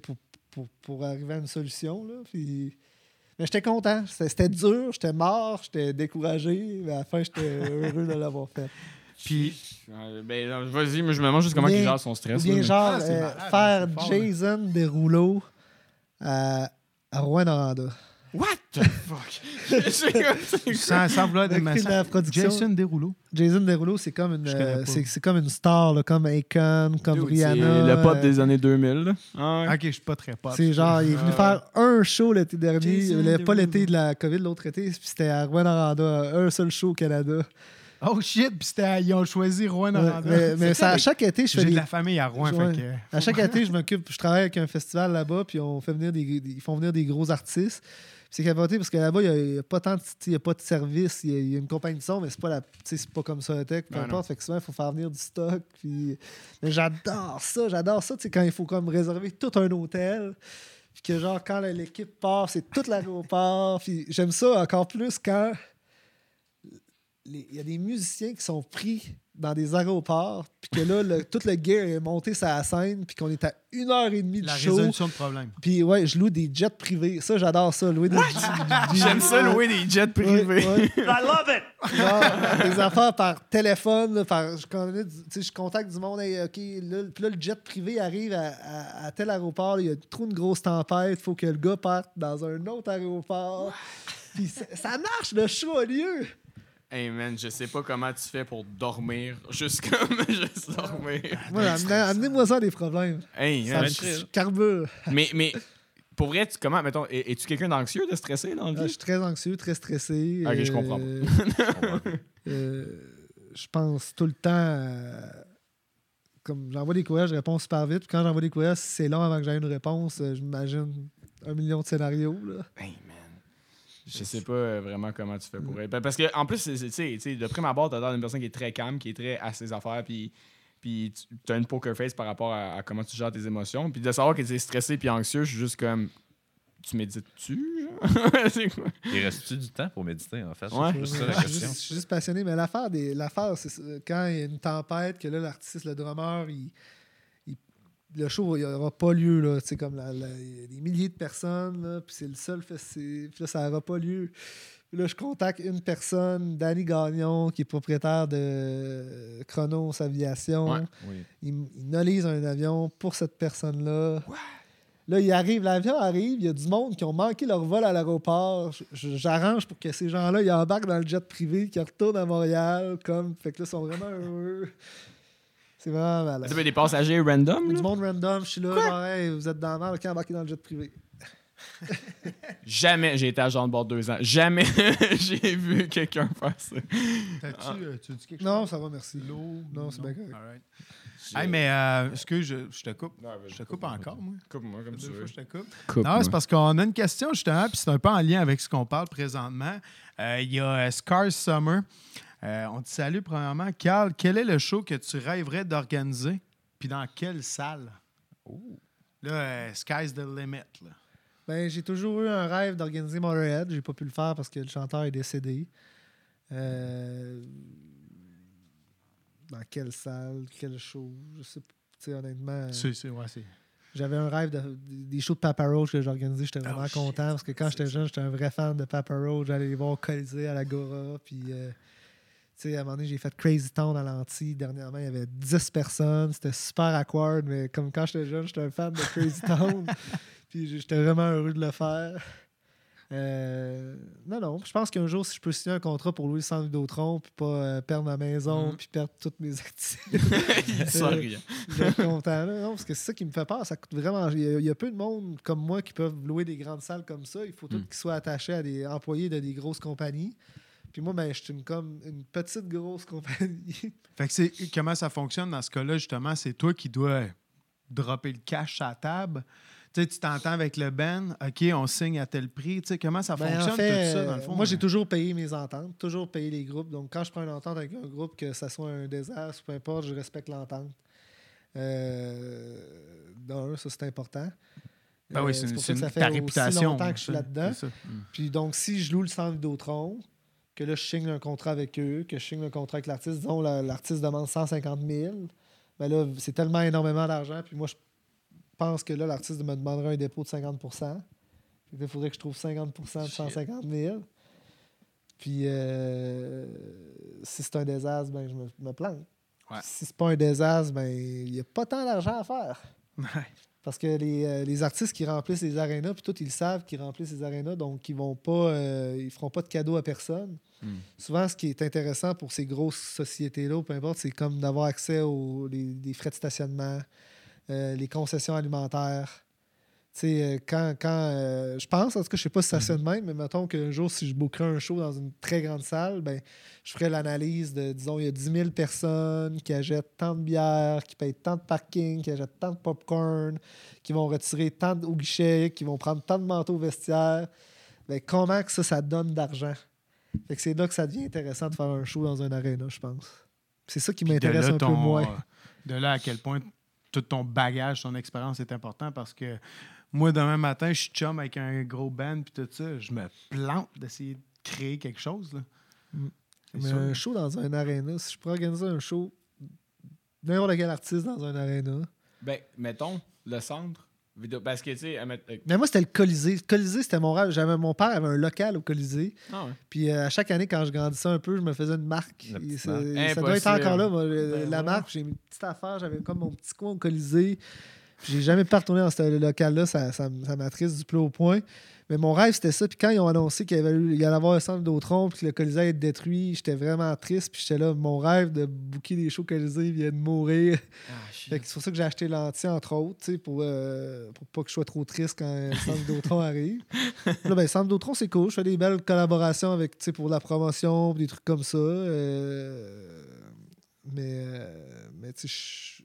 Pour, pour, pour arriver à une solution. Là. Puis, mais j'étais content. C'était dur, j'étais mort, j'étais découragé, mais à la fin, j'étais heureux de l'avoir fait. Puis, ben, vas-y, mais je me demande juste comment il gère son stress. bien là, mais- genre Ah, c'est euh, malade, faire fort. Jason Derulo à, à Rouen-Noranda. What the fuck? Sans, sans vouloir Le cri de la démasser. production. Jason Derulo. Jason Derulo, c'est comme une euh, c'est c'est comme une star, là, comme Akon, comme Dude, Rihanna. c'est Le pop euh, des années 2000. là. Ah ouais. Ok, je suis pas très pop. C'est genre, il est venu Ah. faire un show l'été dernier, Jason le- pas l'été de la COVID, l'autre été, puis c'était à Rouen-Noranda, un seul show au Canada. Oh shit, puis c'était- ils ont choisi Rouen Ouais, Noranda. mais mais ça, à chaque été, je fais J'ai de des, la famille à Rouen, Ouais. fait que... À chaque été, je m'occupe, je travaille avec un festival là-bas, puis on fait venir des, des- ils font venir des gros artistes. C'est capoté parce que là-bas, il n'y a, pas tant de, y a pas de service, il y a, il y a une compagnie de son, mais c'est pas la, c'est pas comme ça peu Ouais, importe. Fait que souvent, il faut faire venir du stock. Puis, j'adore ça, j'adore ça, quand il faut comme réserver tout un hôtel. Puis que genre, quand l'équipe part, c'est tout l'aéroport. Puis j'aime ça encore plus quand il y a des musiciens qui sont pris dans des aéroports, puis que là, le- tout le gear est monté sur la scène, puis qu'on est à une heure et demie de La show. résolution de problème. Puis ouais, je loue des jets privés. Ça, j'adore ça, louer des J'aime ça louer des jets privés. Ouais, ouais. I love it! Genre, des affaires par téléphone, là, par, je, connais du- tu sais, je contacte du monde, hey, OK, là, puis là, le jet privé arrive à, à- à tel aéroport, il y a trop une grosse tempête, il faut que le gars parte dans un autre aéroport. Puis ça, ça marche, le show a lieu. Hey man, je sais pas comment tu fais pour dormir. Juste comme juste dormir. Moi, amenez- amenez-moi ça des problèmes. Hey, Ça je carbure. mais, mais pour vrai, tu, comment, mettons, es- es-tu quelqu'un d'anxieux, de stressé dans le Ah, je vie? suis très anxieux, très stressé. Ok, je comprends Euh, euh, je pense tout le temps. à- Comme j'envoie des courriels, je réponds super vite. Puis quand j'envoie des courriels, si c'est long avant que j'aie une réponse, euh, j'imagine un million de scénarios. Là. Hey man. Je sais pas euh, vraiment comment tu fais pour être. Parce que en plus, tu sais, tu sais, de prime abord, t'as l'air d'une personne qui est très calme, qui est très à ses affaires, puis puis tu as une poker face par rapport à, à comment tu gères tes émotions. Puis de savoir que tu es stressé puis anxieux, je suis juste comme. Tu médites-tu, genre? c'est quoi? Il reste-tu du temps pour méditer, en fait? Ouais. C'est juste ça la Je suis question. juste, je suis juste passionné. Mais l'affaire, des, l'affaire c'est quand il y a une tempête, que là, l'artiste, le drummer, il- le show, il n'aura pas lieu. Là, comme la- y a des milliers de personnes, là, puis c'est le seul festival. Puis là, ça n'aura pas lieu. Puis là, je contacte une personne, Danny Gagnon, qui est propriétaire de Chronos Aviation. Ouais. Oui. Il, m- il nolise un avion pour cette personne-là. Là, il arrive, l'avion arrive, il y a du monde qui ont manqué leur vol à l'aéroport. J'arrange pour que ces gens-là, ils embarquent dans le jet privé, qu'ils retournent à Montréal, comme. Fait que là, ils sont vraiment heureux. C'est vraiment malade. Tu des passagers random? Du monde random, je suis là, genre, hey, vous êtes dans la merde, ok, embarquez dans le jet privé? Jamais j'ai été agent de bord deux ans. Jamais j'ai vu quelqu'un faire ça. T'as-tu euh, tu dis quelque chose? Non, ça va, merci. L'eau? Non, c'est bien correct. All right. Hey, mais euh, est-ce que je, je te coupe? Je te coupe encore, moi. Coupe-moi comme tu Deux veux. fois, je te coupe. Non, c'est parce qu'on a une question justement, puis c'est un peu en lien avec ce qu'on parle présentement. Euh, Il y a euh, Scars Summer. Euh, on te salue premièrement. Carl, quel est le show que tu rêverais d'organiser? Puis dans quelle salle? Là, euh, sky's the limit. Là. Ben, j'ai toujours eu un rêve d'organiser Motorhead. J'ai pas pu le faire parce que le chanteur est décédé. Euh, Dans quelle salle, quel show, je sais pas. Honnêtement, C'est, c'est, ouais, c'est. j'avais un rêve de, des shows de Papa Roach que j'organisais. J'étais vraiment Oh, content parce que quand j'étais jeune, j'étais un vrai fan de Papa Roach. J'allais les voir au Colisée à l'Agora. Puis, euh, sais, à un moment donné, j'ai fait Crazy Town à l'anti. Dernièrement, il y avait 10 personnes. C'était super awkward, mais comme quand j'étais jeune, j'étais un fan de Crazy Town. Puis j'étais vraiment heureux de le faire. Euh, non, non. Je pense qu'un jour, si je peux signer un contrat pour louer centre Vidéotron, puis pas euh, perdre ma maison, Mhm. puis perdre toutes mes activités, Il ça rien. je être content. là. Non, parce que c'est ça qui me fait peur. Ça coûte vraiment. Il y, a, il y a peu de monde comme moi qui peuvent louer des grandes salles comme ça. Il faut tous Mm. qu'ils soient attachés à des employés de des grosses compagnies. Puis moi, ben, je suis une, comme une petite grosse compagnie. Fait que c'est comment ça fonctionne dans ce cas-là, justement, c'est toi qui dois dropper le cash à la table. Tu sais, tu t'entends avec le Ben, OK, on signe à tel prix. Tu sais, comment ça Ben, en fonctionne fait, tout ça, dans le fond? moi, j'ai toujours payé mes ententes, toujours payé les groupes. Donc, quand je prends une entente avec un groupe, que ça soit un désastre ou peu importe, je respecte l'entente. Euh, D'un, ça, c'est important. Ben oui, Euh, c'est une, pour c'est ça que une- ça fait ta aussi réputation. longtemps que je suis là-dedans. ça. Puis donc, si je loue le centre Vidéotron, que là, je signe un contrat avec eux, que je signe un contrat avec l'artiste, disons, la- l'artiste demande 150 000, ben là, c'est tellement énormément d'argent. Puis moi, je pense que là, l'artiste me demandera un dépôt de 50% Il faudrait que je trouve 50% de 150 000. Puis euh, si c'est un désastre, ben, je me, me plante. Ouais. Si c'est pas un désastre, ben, il n'y a pas tant d'argent à faire. Ouais. Parce que les, euh, les artistes qui remplissent les arénas, puis tout, ils savent qu'ils remplissent les arénas, donc ils vont pas, euh, ils feront pas de cadeaux à personne. Hmm. Souvent, ce qui est intéressant pour ces grosses sociétés-là, peu importe, c'est comme d'avoir accès aux les, les frais de stationnement, euh, les concessions alimentaires. Sais, euh, quand, quand euh, je pense, en tout cas, je sais pas si ça de même, mais mettons qu'un jour, si je bookerais un show dans une très grande salle, ben, je ferais l'analyse de, disons, il y a 10 000 personnes qui achètent tant de bières, qui payent tant de parking, qui achètent tant de popcorn, qui vont retirer tant de, au guichet, qui vont prendre tant de manteaux vestiaires. Ben, comment que ça, ça donne d'argent? Fait que c'est là que ça devient intéressant de faire un show dans un aréna, je pense. C'est ça qui m'intéresse un peu moins. De là à quel point tout ton bagage, ton expérience est important parce que moi, demain matin, je suis chum avec un gros band puis tout ça. Je me plante d'essayer de créer quelque chose. Là. Mm. C'est Mais sûr. un show dans un aréna, si je pourrais organiser un show, n'importe quel artiste dans un aréna. Ben, mettons, le centre. Parce que, tu sais, euh, Mais moi, c'était le Colisée. Le Colisée, c'était mon rêve. J'avais, mon père avait un local au Colisée. ah ouais. Puis euh, à chaque année, quand je grandissais un peu, je me faisais une marque. Et ça, doit être encore là, moi, Ben la marque. J'ai une petite affaire. J'avais comme mon petit coin au Colisée. J'ai jamais pu retourner dans ce local-là. Ça, ça, m'attriste du plus au point. Mais mon rêve, c'était ça. Puis quand ils ont annoncé qu'il y, allait avoir un centre d'Autron, puis que le Colisée allait être détruit, j'étais vraiment triste. Puis j'étais là, mon rêve de booker des shows Colisée vient de mourir. Ah, Fait que c'est pour ça que j'ai acheté l'anti, entre autres, pour, euh, pour pas que je sois trop triste quand le centre d'Autron arrive. Là, ben, le centre d'Autron, c'est cool. Je fais des belles collaborations avec, pour la promotion, des trucs comme ça. euh, mais, euh, mais tu sais, je-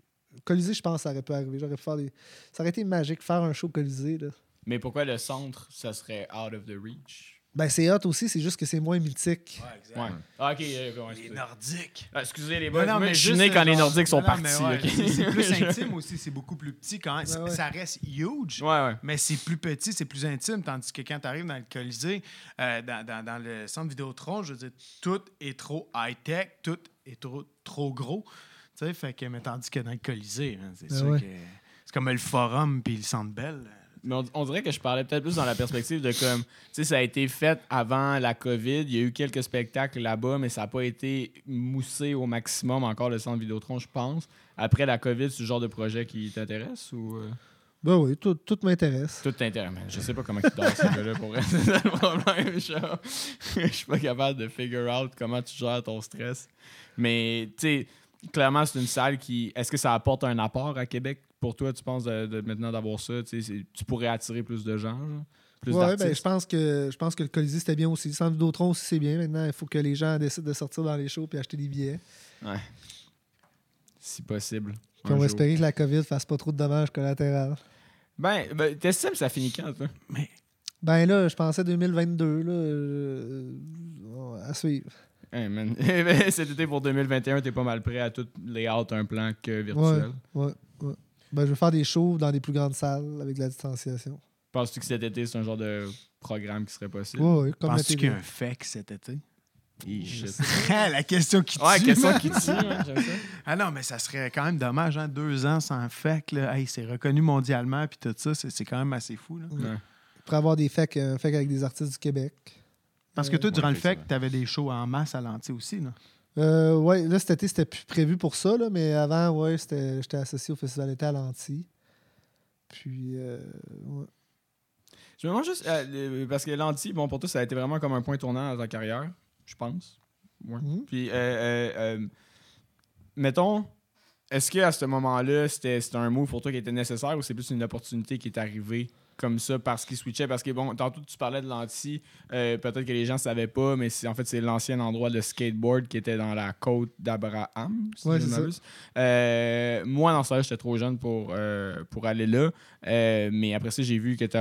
Colisée, je pense que ça aurait pu arriver. J'aurais pu faire des... Ça aurait été magique, faire un show Colisée, là. Mais pourquoi le centre, ça serait out of the reach? Ben, c'est hot aussi, c'est juste que c'est moins mythique. Ouais. Ah, ok, Les. Nordiques. Ah, excusez les boys, non, moi, mais je suis juste, né quand les Nordiques sont non, partis. ouais, c'est- C'est plus intime aussi, c'est beaucoup plus petit quand Ouais, ouais. Ça reste huge. Ouais, ouais. Mais c'est plus petit, c'est plus intime, tandis que quand tu arrives dans le Colisée, euh, dans, dans- dans le centre Vidéotron, je veux dire, tout est trop high-tech, tout est trop, trop gros. Tu sais, fait que, mais tandis que dans le Colisée, c'est Ah sûr ouais. que c'est comme le Forum puis le Centre Bell. Mais on, on dirait que je parlais peut-être plus dans la perspective de comme, tu sais, ça a été fait avant la COVID. Il y a eu quelques spectacles là-bas, mais ça n'a pas été moussé au maximum encore le centre Vidéotron, je pense. Après la COVID, c'est le genre de projet qui t'intéresse ou euh, Ben oui, tout, tout m'intéresse. tout t'intéresse? Man, Je sais pas comment tu dors ce gars-là pour ça le problème. Je suis pas capable de figure out comment tu gères ton stress. Mais, tu sais, clairement, c'est une salle qui. Est-ce que ça apporte un apport à Québec pour toi, tu penses, de, de maintenant d'avoir ça? Tu pourrais attirer plus de gens, genre? plus Ouais, ben, je pense que je pense que le Colisée c'était bien aussi. Le centre Vidéotron aussi c'est bien. Maintenant, il faut que les gens décident de sortir dans les shows et acheter des billets. Si possible. Puis on va jour. espérer que la COVID fasse pas trop de dommages collatéraux. Ben, ben t'estimes ça finit quand, toi? Ben là, je pensais 2022 là, euh, à suivre. Hey, man. Ben, Cet été pour 2021, t'es pas mal prêt à tout layout un plan que virtuel. Ouais, ouais. Ben, je vais faire des shows dans des plus grandes salles avec de la distanciation. Penses-tu que cet été, c'est un genre de programme qui serait possible? Ouais, ouais, comme la Penses-tu qu'il y a un fake cet été? Shit. la question qui tue. Ouais, question man. qui tue, hein, ça. Ah non, mais ça serait quand même dommage, hein, deux ans sans FEC. Là. Hey, c'est reconnu mondialement, puis tout ça, c'est c'est quand même assez fou. Là. Ouais. Pour avoir des fakes, un fake avec des artistes du Québec. Parce que toi, Ouais, durant le. FEC, tu avais des shows en masse à l'anti aussi. Là. Euh, ouais, là, cet été, c'était plus prévu pour ça, là, mais avant, ouais, j'étais associé au Festival d'été à l'Anti. Puis, euh, ouais. Je me demande juste, euh, parce que l'anti, bon, pour toi, ça a été vraiment comme un point tournant dans ta carrière, je pense. Ouais. Mhm. Puis, euh, euh, euh, mettons, est-ce qu'à ce moment-là, c'était c'était un move pour toi qui était nécessaire ou c'est plus une opportunité qui est arrivée comme ça parce qu'il switchait? Parce que, bon, tantôt, tu parlais de l'anti, euh, peut-être que les gens ne savaient pas, mais en fait, c'est l'ancien endroit de skateboard qui était dans la côte d'Abraham. si Ouais. Euh, moi, dans j'étais trop jeune pour, euh, pour aller là. Euh, mais après ça, j'ai vu que tu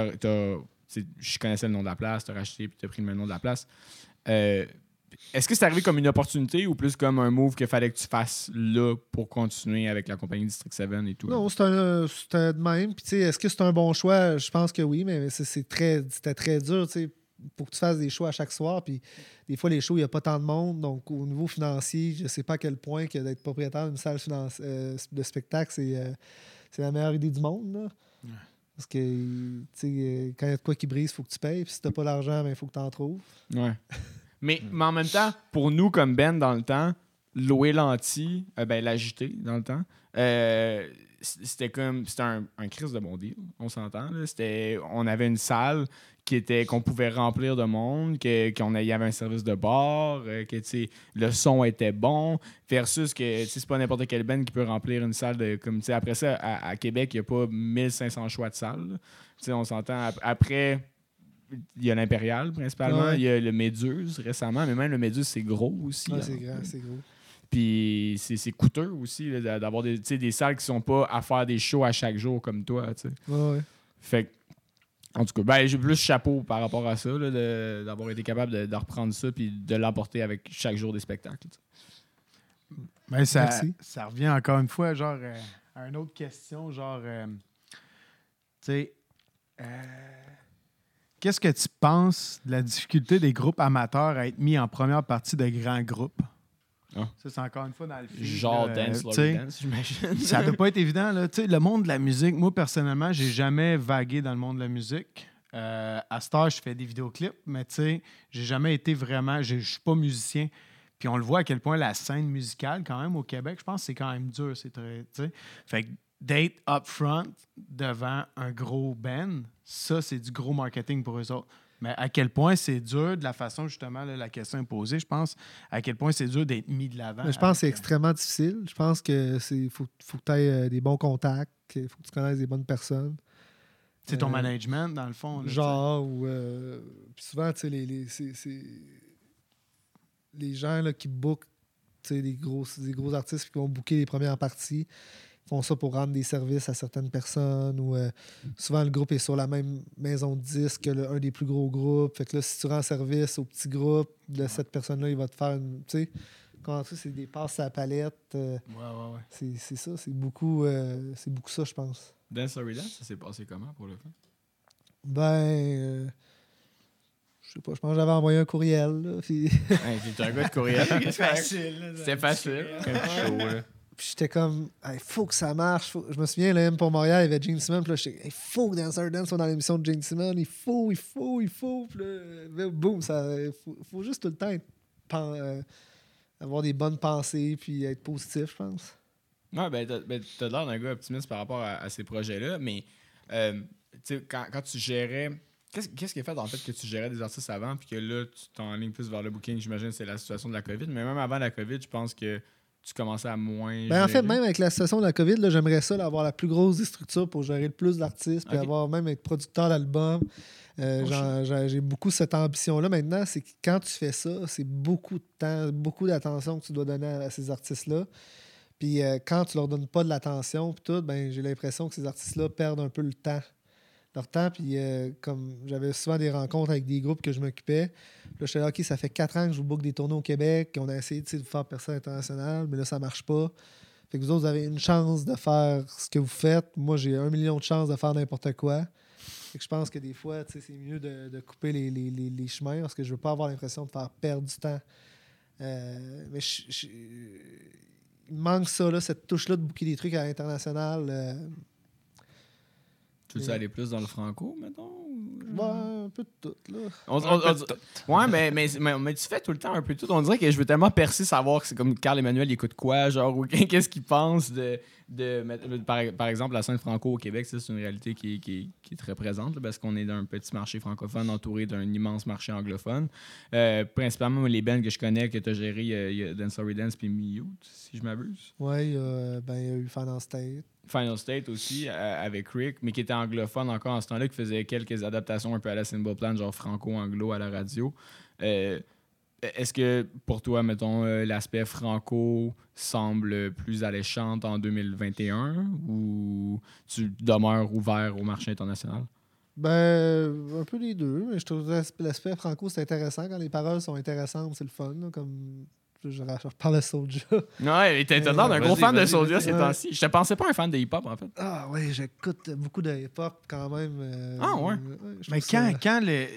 sais, je connaissais le nom de la place, tu as racheté puis tu as pris le même nom de la place. Est-ce que c'est arrivé comme une opportunité ou plus comme un move qu'il fallait que tu fasses là pour continuer avec la compagnie District 7 et tout? Non, c'était un- de même. Puis, tu sais, est-ce que c'est un bon choix? Je pense que oui, mais c'est- c'est très, c'était très dur, tu sais, pour que tu fasses des shows à chaque soir. Puis, des fois, les shows, il n'y a pas tant de monde. Donc, au niveau financier, je ne sais pas à quel point que d'être propriétaire d'une salle finance- euh, de spectacle, c'est euh, c'est la meilleure idée du monde. là. Parce que, tu sais, euh, quand il y a de quoi qui brise, il faut que tu payes. Puis, si tu n'as pas l'argent, il faut que tu en trouves. Ouais. mais, mais en même temps, pour nous, comme Ben, dans le temps, louer l'anti, euh, ben, l'agiter dans le temps, euh, c'était comme. C'était un, un crise de bon deal, on s'entend. C'était, on avait une salle qui était qu'on pouvait remplir de monde, que- qu'on a- y avait un service de bar, euh, que le son était bon, versus que c'est pas n'importe quel band qui peut remplir une salle de. Comme, après ça, à, à Québec, il n'y a pas 1500 choix de salles. on s'entend. ap- Après, il y a l'Impérial principalement, Ouais. il y a le Méduse récemment, mais même le Méduse, c'est gros aussi. Ouais, c'est grand, c'est gros. Puis c'est c'est coûteux aussi d'avoir des, tu sais, des salles qui sont pas à faire des shows à chaque jour comme toi. tu sais. Ouais, ouais. Fait que, en tout cas, ben, j'ai plus chapeau par rapport à ça, là, de- d'avoir été capable de, de reprendre ça puis de l'emporter avec chaque jour des spectacles. Ben, ça, Merci. ça revient encore une fois, genre, euh, à une autre question, genre, euh, tu sais, euh, qu'est-ce que tu penses de la difficulté des groupes amateurs à être mis en première partie de grands groupes? Ah. Ça, c'est encore une fois dans le film. Genre là, Dance, tu Love sais, Dance, j'imagine. ça doit pas être évident. Là. Le monde de la musique, moi, personnellement, j'ai jamais vagué dans le monde de la musique. Euh, à Star, je fais des vidéoclips, mais tu sais, j'ai jamais été vraiment. Je suis pas musicien. Puis on le voit à quel point la scène musicale, quand même, au Québec, je pense que c'est quand même dur. C'est très. Fait que d'être up front devant un gros band, ça, c'est du gros marketing pour eux autres. Mais à quel point c'est dur, de la façon justement, là, la question est posée, je pense, à quel point c'est dur d'être mis de l'avant. Je pense que c'est euh, extrêmement difficile. Je pense que c'est faut, faut que tu aies des bons contacts, il faut que tu connaisses des bonnes personnes. C'est ton Euh, management, dans le fond. là. Genre, ou. euh, puis souvent, tu sais, les, les, les gens là, qui bookent tu sais, des gros, des gros artistes qui vont booker les premières parties font ça pour rendre des services à certaines personnes. Ou euh, souvent, le groupe est sur la même maison de disque que le- un des plus gros groupes. Fait que là, si tu rends service au petit groupe de cette personne-là, il va te faire une. Tu sais, comment ça, c'est des passes à la palette. euh, Ouais, ouais, ouais. c'est c'est ça, c'est beaucoup, euh, c'est beaucoup ça, je pense. Dance Story Dance, ça s'est passé comment pour le fun? Ben, euh, je sais pas, je pense que j'avais envoyé un courriel. Là, puis Hey, un gars de courriel. C'est facile. là, C'était facile. chaud, là. Puis j'étais comme, il faut que ça marche. Je me souviens, là, M pour Montréal, il y avait Gene Simmons. Puis là, j'étais, il faut que Dancer Dance soit dans l'émission de Gene Simmons. Il faut, il faut, il faut. Puis là, boum, ça, faut, faut juste tout le temps être euh, avoir des bonnes pensées puis être positif, je pense. Ouais, ben, t'as ben, l'air d'un gars optimiste par rapport à, ces projets-là, mais euh, quand, quand tu gérais. Qu'est-ce qu'est-ce qui a fait en fait que tu gérais des artistes avant puis que là, tu t'enlignes plus vers le booking? J'imagine c'est la situation de la COVID, mais même avant la COVID, je pense que tu commençais à moins. Ben, en fait, même avec la situation de la COVID, j'aimerais ça, là, avoir la plus grosse des structures pour gérer le plus d'artistes, puis avoir même être producteur d'albums. Euh, Oh, j'ai j'ai beaucoup cette ambition-là maintenant. C'est que quand tu fais ça, c'est beaucoup de temps, beaucoup d'attention que tu dois donner à, à ces artistes-là. Puis euh, quand tu leur donnes pas de l'attention, puis tout, ben, j'ai l'impression que ces artistes-là perdent un peu le temps. Leur temps, puis euh, comme j'avais souvent des rencontres avec des groupes que je m'occupais, Là, j'étais là, OK, ça fait quatre ans que je vous book des tournées au Québec. On a essayé de faire percer à l'international, mais là, ça marche pas. Fait que vous autres, vous avez une chance de faire ce que vous faites. Moi, j'ai un million de chances de faire n'importe quoi. Je pense que des fois, c'est mieux de, couper les, chemins parce que je veux pas avoir l'impression de faire perdre du temps. Euh, mais je- je- il manque ça, là, cette touche-là de booker des trucs à l'international. euh, Tu veux aller plus dans le franco, mettons? ouais, un peu de tout. Là. On- on- on- ouais, mais, mais, mais, mais tu fais tout le temps un peu tout. On dirait que je veux tellement percer savoir que c'est comme Carl Emmanuel, il écoute quoi, genre, ou qu'est-ce qu'il pense de. de mettre- par, par exemple, la scène franco au Québec, ça, c'est une réalité qui, est- qui est- qui est très présente là, parce qu'on est dans un petit marché francophone entouré d'un immense marché anglophone. Euh, principalement, les bands que je connais, que tu as géré, il y a- Dance Sorry Dance puis Mute, si je m'abuse. Ouais, il y a, ben, il y a eu Final State. Final State aussi, euh, avec Rick, mais qui était anglophone encore en ce temps-là, qui faisait quelques adaptations un peu à la Symbol Plan, genre franco-anglo à la radio. Euh, Est-ce que pour toi, mettons, euh, l'aspect franco semble plus alléchant en 2021 ou tu demeures ouvert au marché international? Ben, un peu les deux. Mais je trouve l'aspect franco, c'est intéressant. Quand les paroles sont intéressantes, c'est le fun. comme je, reparle de Soulja. Ouais, t'as l'air d'un gros fan de Soulja ces temps-ci. Je te pensais pas un fan de hip-hop, en fait. Ah oui, j'écoute beaucoup de hip-hop quand même. euh, Ah, ouais? je Mais trouve ça- quand, quand le,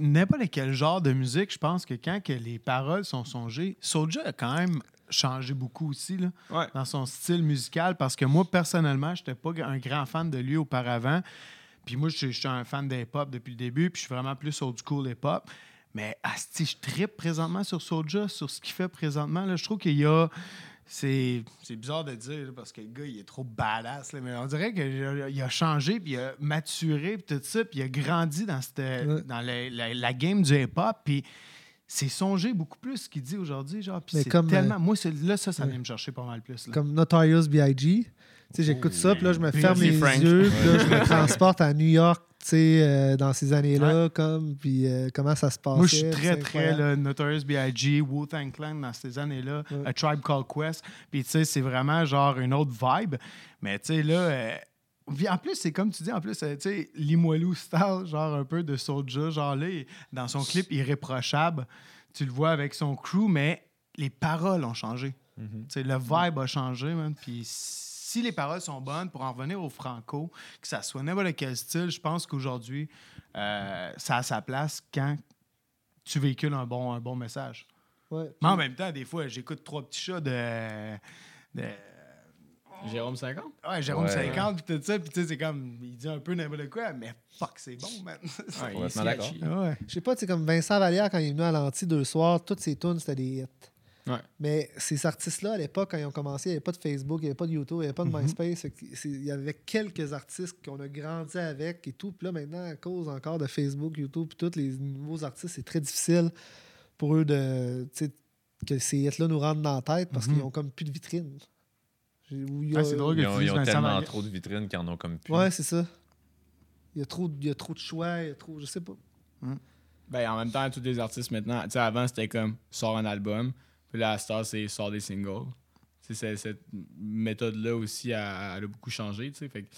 n'importe quel genre de musique, je pense que quand que les paroles sont songées, Soulja a quand même changé beaucoup aussi là, Ouais. dans son style musical parce que moi, personnellement, je n'étais pas un grand fan de lui auparavant. Puis moi, je suis- je suis un fan de hip-hop depuis le début, puis je suis vraiment plus old school hip-hop. Mais asti, je trippe présentement sur Soulja, sur ce qu'il fait présentement. Là, je trouve qu'il y a... C'est c'est bizarre de dire là, parce que le gars, il est trop badass. là, mais on dirait qu'il a changé, puis il a maturé, puis tout ça, puis il a grandi dans, cette, Ouais. dans la, la- la game du hip-hop. Puis c'est songé beaucoup plus ce qu'il dit aujourd'hui. Genre, puis Mais c'est comme, tellement... euh, Moi, là, ça, ça ouais. vient me chercher pas mal plus. là. Comme Notorious B.I.G. Tu sais, j'écoute ça, puis là, je me ferme les Frank. yeux, puis là, je me transporte à New York, euh, dans ces années-là, comme, puis euh, comment ça se passe. Moi, je suis très, très là, Notorious B.I.G., Wu-Tang Clan dans ces années-là, Ouais. A Tribe Called Quest. Puis, tu sais, c'est vraiment genre une autre vibe. Mais, tu sais, là... euh, en plus, c'est comme tu dis, en plus, euh, tu sais, Limoilou style, genre un peu de Soulja, genre là, dans son clip Irréprochable, tu le vois avec son crew, mais les paroles ont changé. Tu sais, le vibe a changé, man. Puis si les paroles sont bonnes, pour en revenir au franco, que ça soit n'importe quel style, je pense qu'aujourd'hui, euh, ça a sa place quand tu véhicules un bon, un bon message. Ouais. Mais en même temps, des fois, j'écoute trois petits chats de. de Jérôme 50? ouais, Jérôme Ouais. 50, puis tout ça, puis tu sais, c'est comme. Il dit un peu n'importe quoi, mais fuck, c'est bon, man. Ouais, il est Complètement d'accord. ouais. Je sais pas, tu sais, comme Vincent Vallière, quand il est venu à l'anti deux soirs, toutes ses tunes, c'était des hits. Ouais. Mais ces artistes-là, à l'époque, quand ils ont commencé, il n'y avait pas de Facebook, il n'y avait pas de YouTube, il n'y avait pas de MySpace. Que c'est- Il y avait quelques artistes qu'on a grandi avec et tout. Puis là, maintenant, à cause encore de Facebook, YouTube, puis tous les nouveaux artistes, c'est très difficile pour eux de. tu sais, que ces hits-là nous rentrent dans la tête parce Mhm. qu'ils n'ont comme plus de vitrine. Ah, c'est drôle que Ils ont, ils ont tellement trop de vitrines qu'ils en ont comme plus. Ouais, c'est ça. Il y, a trop, il y a trop de choix, il y a trop. Je sais pas. Ben, en même temps, tous les artistes maintenant, tu sais, avant, c'était comme sort un album, puis là, à Star, c'est sort des singles. C'est- cette méthode-là aussi, elle, elle a beaucoup changé. Fait que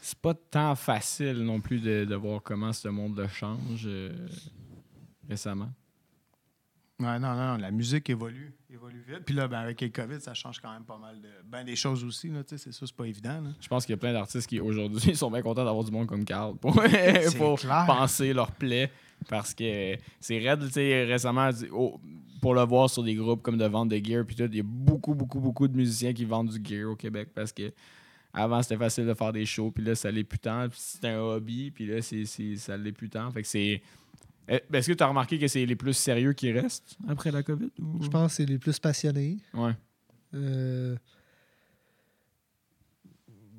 c'est pas tant facile non plus de, de voir comment ce monde-là change euh, récemment. Ouais, non, non, non, la musique évolue, évolue vite. Puis là, ben, avec le COVID, ça change quand même pas mal de. Ben, des choses aussi, là, tu sais, c'est ça, c'est pas évident. là. Je pense qu'il y a plein d'artistes qui, aujourd'hui, sont bien contents d'avoir du monde comme Carl pour, pour penser leur plaie. Parce que c'est raide, tu sais, récemment, oh, pour le voir sur des groupes comme de vente de gear, puis tout, il y a beaucoup, beaucoup, beaucoup de musiciens qui vendent du gear au Québec parce que avant, c'était facile de faire des shows, puis là, ça l'est plus tant. Puis c'était un hobby, puis là, c'est, c'est- ça l'est plus tant. Fait que c'est. Eh, Est-ce que tu as remarqué que c'est les plus sérieux qui restent après la COVID? ou- Je pense que c'est les plus passionnés. Ouais. Euh,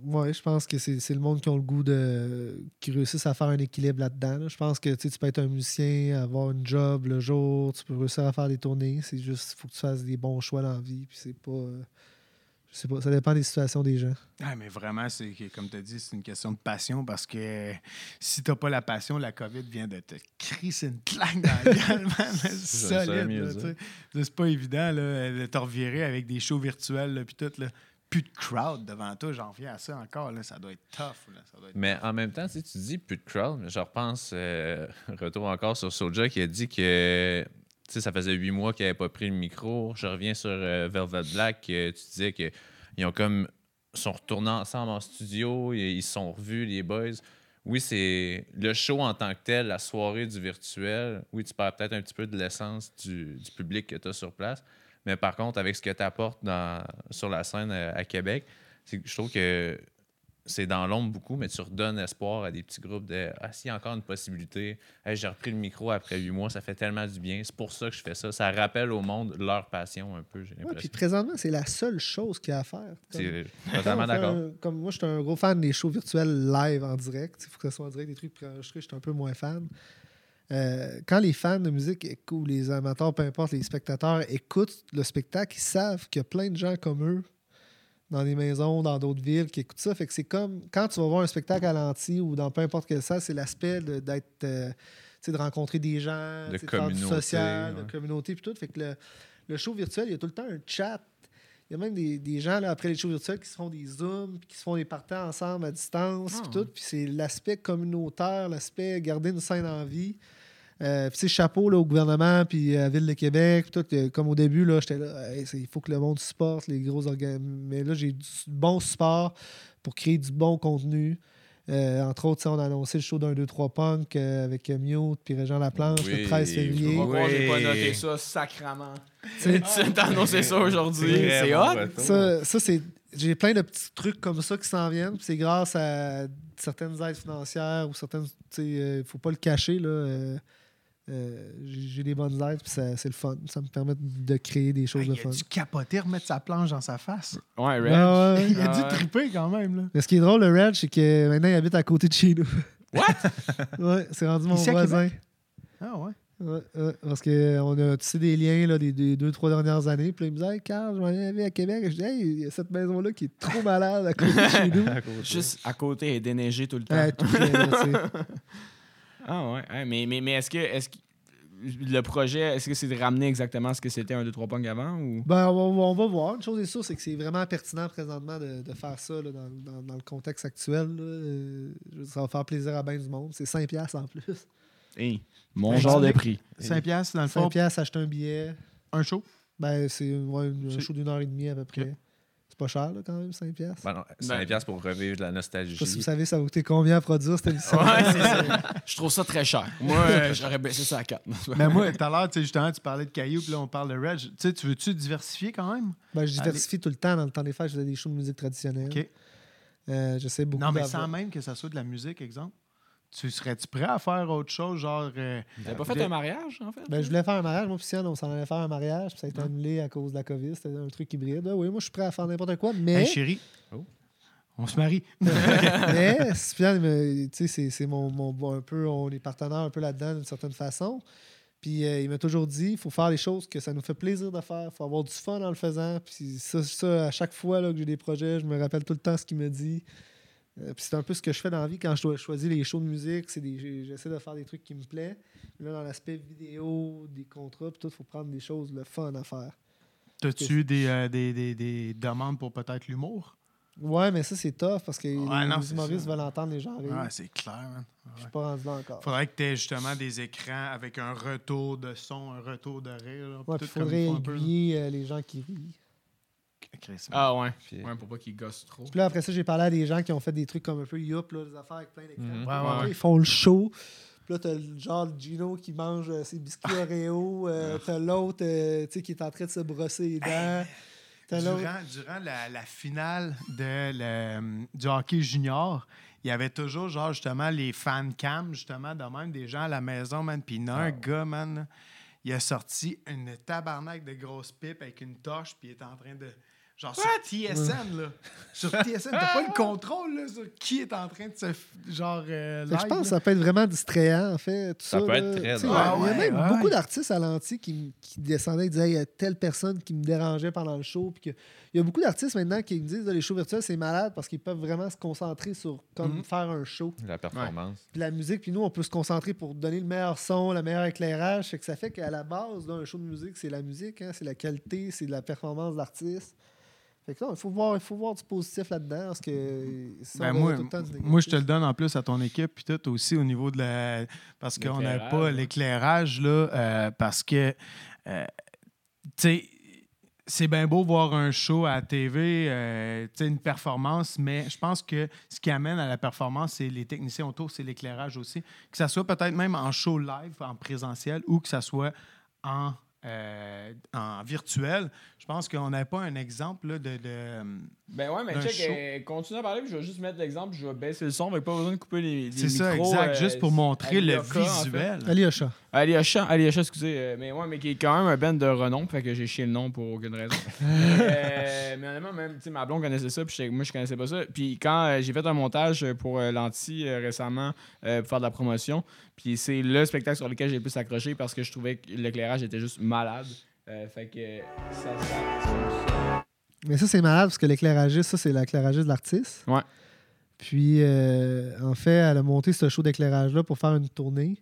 Ouais, je pense que c'est le monde qui ont le goût de. qui réussissent à faire un équilibre là-dedans. là. Je pense que tu peux être un musicien, avoir une job le jour, tu peux réussir à faire des tournées. C'est juste, il faut que tu fasses des bons choix dans la vie. Puis c'est pas. euh, je sais pas, ça dépend des situations des gens. Ah, mais vraiment, c'est comme tu as dit, c'est une question de passion parce que si t'as pas la passion, la COVID vient de te crisser une claque dans la gueule, man. Solide. C'est pas évident là, de te revirer avec des shows virtuels puis tout. Là. Plus de crowd devant toi, j'en reviens à ça encore. Là. Ça doit être tough. Là. Ça doit être Mais en même temps, tu dis plus de crowd, mais je repense, euh, retour encore sur Soulja qui a dit que ça faisait huit mois qu'il n'avait pas pris le micro. Je reviens sur euh, Velvet Black, tu disais qu'ils ont comme sont retournés ensemble en studio, ils ils se sont revus, les boys. Oui, c'est le show en tant que tel, la soirée du virtuel. Oui, tu perds peut-être un petit peu de l'essence du, du public que tu as sur place. Mais par contre, avec ce que tu apportes dans, sur la scène euh, à Québec, je trouve que c'est dans l'ombre beaucoup, mais tu redonnes espoir à des petits groupes de Ah, s'il y a encore une possibilité, Hey, j'ai repris le micro après huit mois, ça fait tellement du bien. C'est pour ça que je fais ça. Ça rappelle au monde leur passion un peu, j'ai Ouais, puis l'impression. présentement, c'est la seule chose qu'il y a à faire. C'est totalement d'accord. Comme moi, je suis un gros fan des shows virtuels live en direct. Il faut que ce soit en direct, des trucs préenregistrés, je suis un peu moins fan. Euh, quand les fans de musique ou les amateurs, peu importe, les spectateurs écoutent le spectacle, ils savent qu'il y a plein de gens comme eux dans des maisons, dans d'autres villes qui écoutent ça. Fait que c'est comme quand tu vas voir un spectacle à l'anti ou dans peu importe quel salle, c'est l'aspect de- d'être. euh, de rencontrer des gens, De communauté, social, ouais. de communauté, puis tout. Fait que le, le show virtuel, il y a tout le temps un chat il y a même des, des gens, là, après les shows virtuels, qui se font des zooms, puis qui se font des parties ensemble à distance, Ah, puis tout. Puis c'est l'aspect communautaire, l'aspect garder une scène en vie. Euh, puis c'est chapeau là, au gouvernement, puis à la Ville de Québec, puis tout. euh, Comme au début, là, j'étais là, Hey, il faut que le monde supporte les gros organes. Mais là, j'ai du bon support pour créer du bon contenu. Euh, entre autres, on a annoncé le show d'un 2-3 Punk euh, avec euh, Mute puis Régent Laplanche Oui, le 13 je février. Voir, j'ai pas Oui. noté ça sacrament. Tu sais, Tu t'as annoncé ça aujourd'hui. C'est hot. Ça, ça c'est. J'ai plein de petits trucs comme ça qui s'en viennent. C'est grâce à certaines aides financières ou certaines. Tu sais, euh, faut pas le cacher, là. euh, euh, j'ai des bonnes aides, puis ça- c'est le fun. Ça me permet de créer des choses Ah, de il fun. a dû capoter, remettre sa planche dans sa face? Ouais, ouais. Il a dû triper quand même. Là. Mais ce qui est drôle, le Red, c'est que maintenant, il habite à côté de chez nous. What? ouais, c'est rendu mon Ici voisin. Ah ouais. Ouais, ouais, parce qu'on a tissé des liens là, des, des deux, trois dernières années. Puis là, il me disait, hey, Carl, je m'en aller à Québec. Je dis, hey, il y a cette maison-là qui est trop malade à côté de chez nous. Juste à côté et déneigé tout le temps. Ouais, tout tu sais. Ah ouais. Hein, mais, mais, mais est-ce que, est-ce que le projet, est-ce que c'est de ramener exactement ce que c'était un 2-3 punk avant ou? Ben, on va, on va voir. Une chose est sûre, c'est que c'est vraiment pertinent présentement de, de faire ça là, dans, dans- dans le contexte actuel. là. Euh, ça va faire plaisir à bien du monde. C'est 5$ piastres en plus. Hey, mon Ben, genre de prix. 5 piastres dans le 5$ fond, piastres, acheter un billet. un show? Ben, c'est ouais, un show? d'une heure et demie à peu près. Pas cher, là, quand même, 5$. piastres. Ben non, c'est Ben- pour revivre de la Je nostalgie. sais pas si vous savez, ça va coûter combien à produire cette émission? Ouais, c'est ça. Je trouve ça très cher. Moi, euh, j'aurais baissé ça à 4. Mais moi, tout à l'heure, tu sais, justement, tu parlais de cailloux, puis là, on parle de Reg. Tu sais, tu veux-tu diversifier quand même? Ben, je diversifie tout le temps. Dans le temps des fêtes, je faisais des shows de musique traditionnelle. OK. Euh, J'essaie beaucoup Non, mais sans même que ça soit de la musique, exemple. Tu serais-tu prêt à faire autre chose, genre. euh, T'avais pas fait un mariage, en fait? Ben, je voulais faire un mariage. Moi, puis Sian, on s'en allait faire un mariage, puis ça a été annulé à cause de la COVID. C'était un truc hybride. Ah oui, moi, je suis prêt à faire n'importe quoi, mais. Hey, chérie. Oh. On se marie. mais, tu sais, c'est- c'est mon, mon- un peu, on est partenaire un peu là-dedans d'une certaine façon. Puis euh, il m'a toujours dit, il faut faire les choses que ça nous fait plaisir de faire, il faut avoir du fun en le faisant. Puis ça, ça, à chaque fois là, que j'ai des projets, je me rappelle tout le temps ce qu'il me dit. Euh, puis c'est un peu ce que je fais dans la vie quand je dois choisir les shows de musique. c'est J'essaie de faire des trucs qui me plaisent. Mais Là, dans l'aspect vidéo, des contrats, puis tout, il faut prendre des choses le fun à faire. T'as-tu des, euh, des, des, des demandes pour peut-être l'humour? Ouais, mais ça, c'est tough parce que Ouais, non, les c'est humoristes veulent entendre les gens rire. Ouais, c'est clair, man. Je suis pas rendu là encore. Faudrait que tu aies justement des écrans avec un retour de son, un retour de rire. là, Ouais, tout il comme faudrait il peu, là. aiguiller euh, les gens qui rient. Chris, Ah ouais. Puis- Ouais, pour pas qu'ils gossent trop. Puis là, après ça, j'ai parlé à des gens qui ont fait des trucs comme un peu Youp, là, des affaires avec plein d'écrans. Mhm. Puis Ouais, après, ouais, ouais. Ils font le show. Puis là, t'as le genre de Gino qui mange euh, ses biscuits Oreo. euh, t'as l'autre euh, tu sais, qui est en train de se brosser les dents. Durant, durant la, la finale de le- du hockey junior, il y avait toujours, genre, justement, les fan cams, justement, de même, des gens à la maison, man. Puis il y en a un gars, man, il a sorti une tabarnak de grosses pipes avec une torche, puis il est en train de, Genre sur TSN, là. Sur TSN, t'as pas le contrôle là, sur qui est en train de se. Genre. euh, je pense que là. ça peut être vraiment distrayant, en fait. Tout Ça ça, peut être très. Il y a Ouais, même ouais. beaucoup d'artistes à l'anti qui, descendaient et disaient il y a telle personne qui me dérangeait pendant le show. Puis que- il y a beaucoup d'artistes maintenant qui me disent les shows virtuels, c'est malade parce qu'ils peuvent vraiment se concentrer sur comme Mhm. faire un show. La performance. Puis la musique, puis nous, on peut se concentrer pour donner le meilleur son, le meilleur éclairage. Fait que ça fait qu'à la base d'un show de musique, c'est la musique, hein, c'est la qualité, c'est de la performance de l'artiste. Fait que là, il faut voir, il faut voir du positif là-dedans parce que si Ben, moi, tout le temps du moi, je te le donne en plus à ton équipe, puis tout aussi au niveau de la. Parce qu'on n'a pas l'éclairage, là, euh, parce que. euh, tu sais, c'est bien beau voir un show à la TV, euh, tu sais, une performance, mais je pense que ce qui amène à la performance, c'est les techniciens autour, c'est l'éclairage aussi. Que ça soit peut-être même en show live, en présentiel, ou que ça soit en, euh, en virtuel. Je pense qu'on n'a pas un exemple là, de. de- Ben ouais, mais check, euh, continue à parler, puis je vais juste mettre l'exemple, je vais baisser le son, avec pas besoin de couper les, les C'est ça, micros, exact, euh, juste pour montrer le Alioka, en fait. visuel. Alyosha, Alyosha, excusez, euh, mais ouais, mais qui est quand même un band de renom, fait que j'ai chié le nom pour aucune raison. Euh, mais honnêtement, même, tu sais, ma blonde connaissait ça, puis moi, je connaissais pas ça. Puis quand euh, j'ai fait un montage pour euh, l'anti euh, récemment euh, pour faire de la promotion, puis c'est le spectacle sur lequel j'ai le plus accroché parce que je trouvais que l'éclairage était juste malade. Euh, fait que ça, ça, ça- Mais ça, c'est malade parce que l'éclairagiste, ça, c'est l'éclairagiste de l'artiste. Ouais. Puis, euh, en fait, elle a monté ce show d'éclairage-là pour faire une tournée.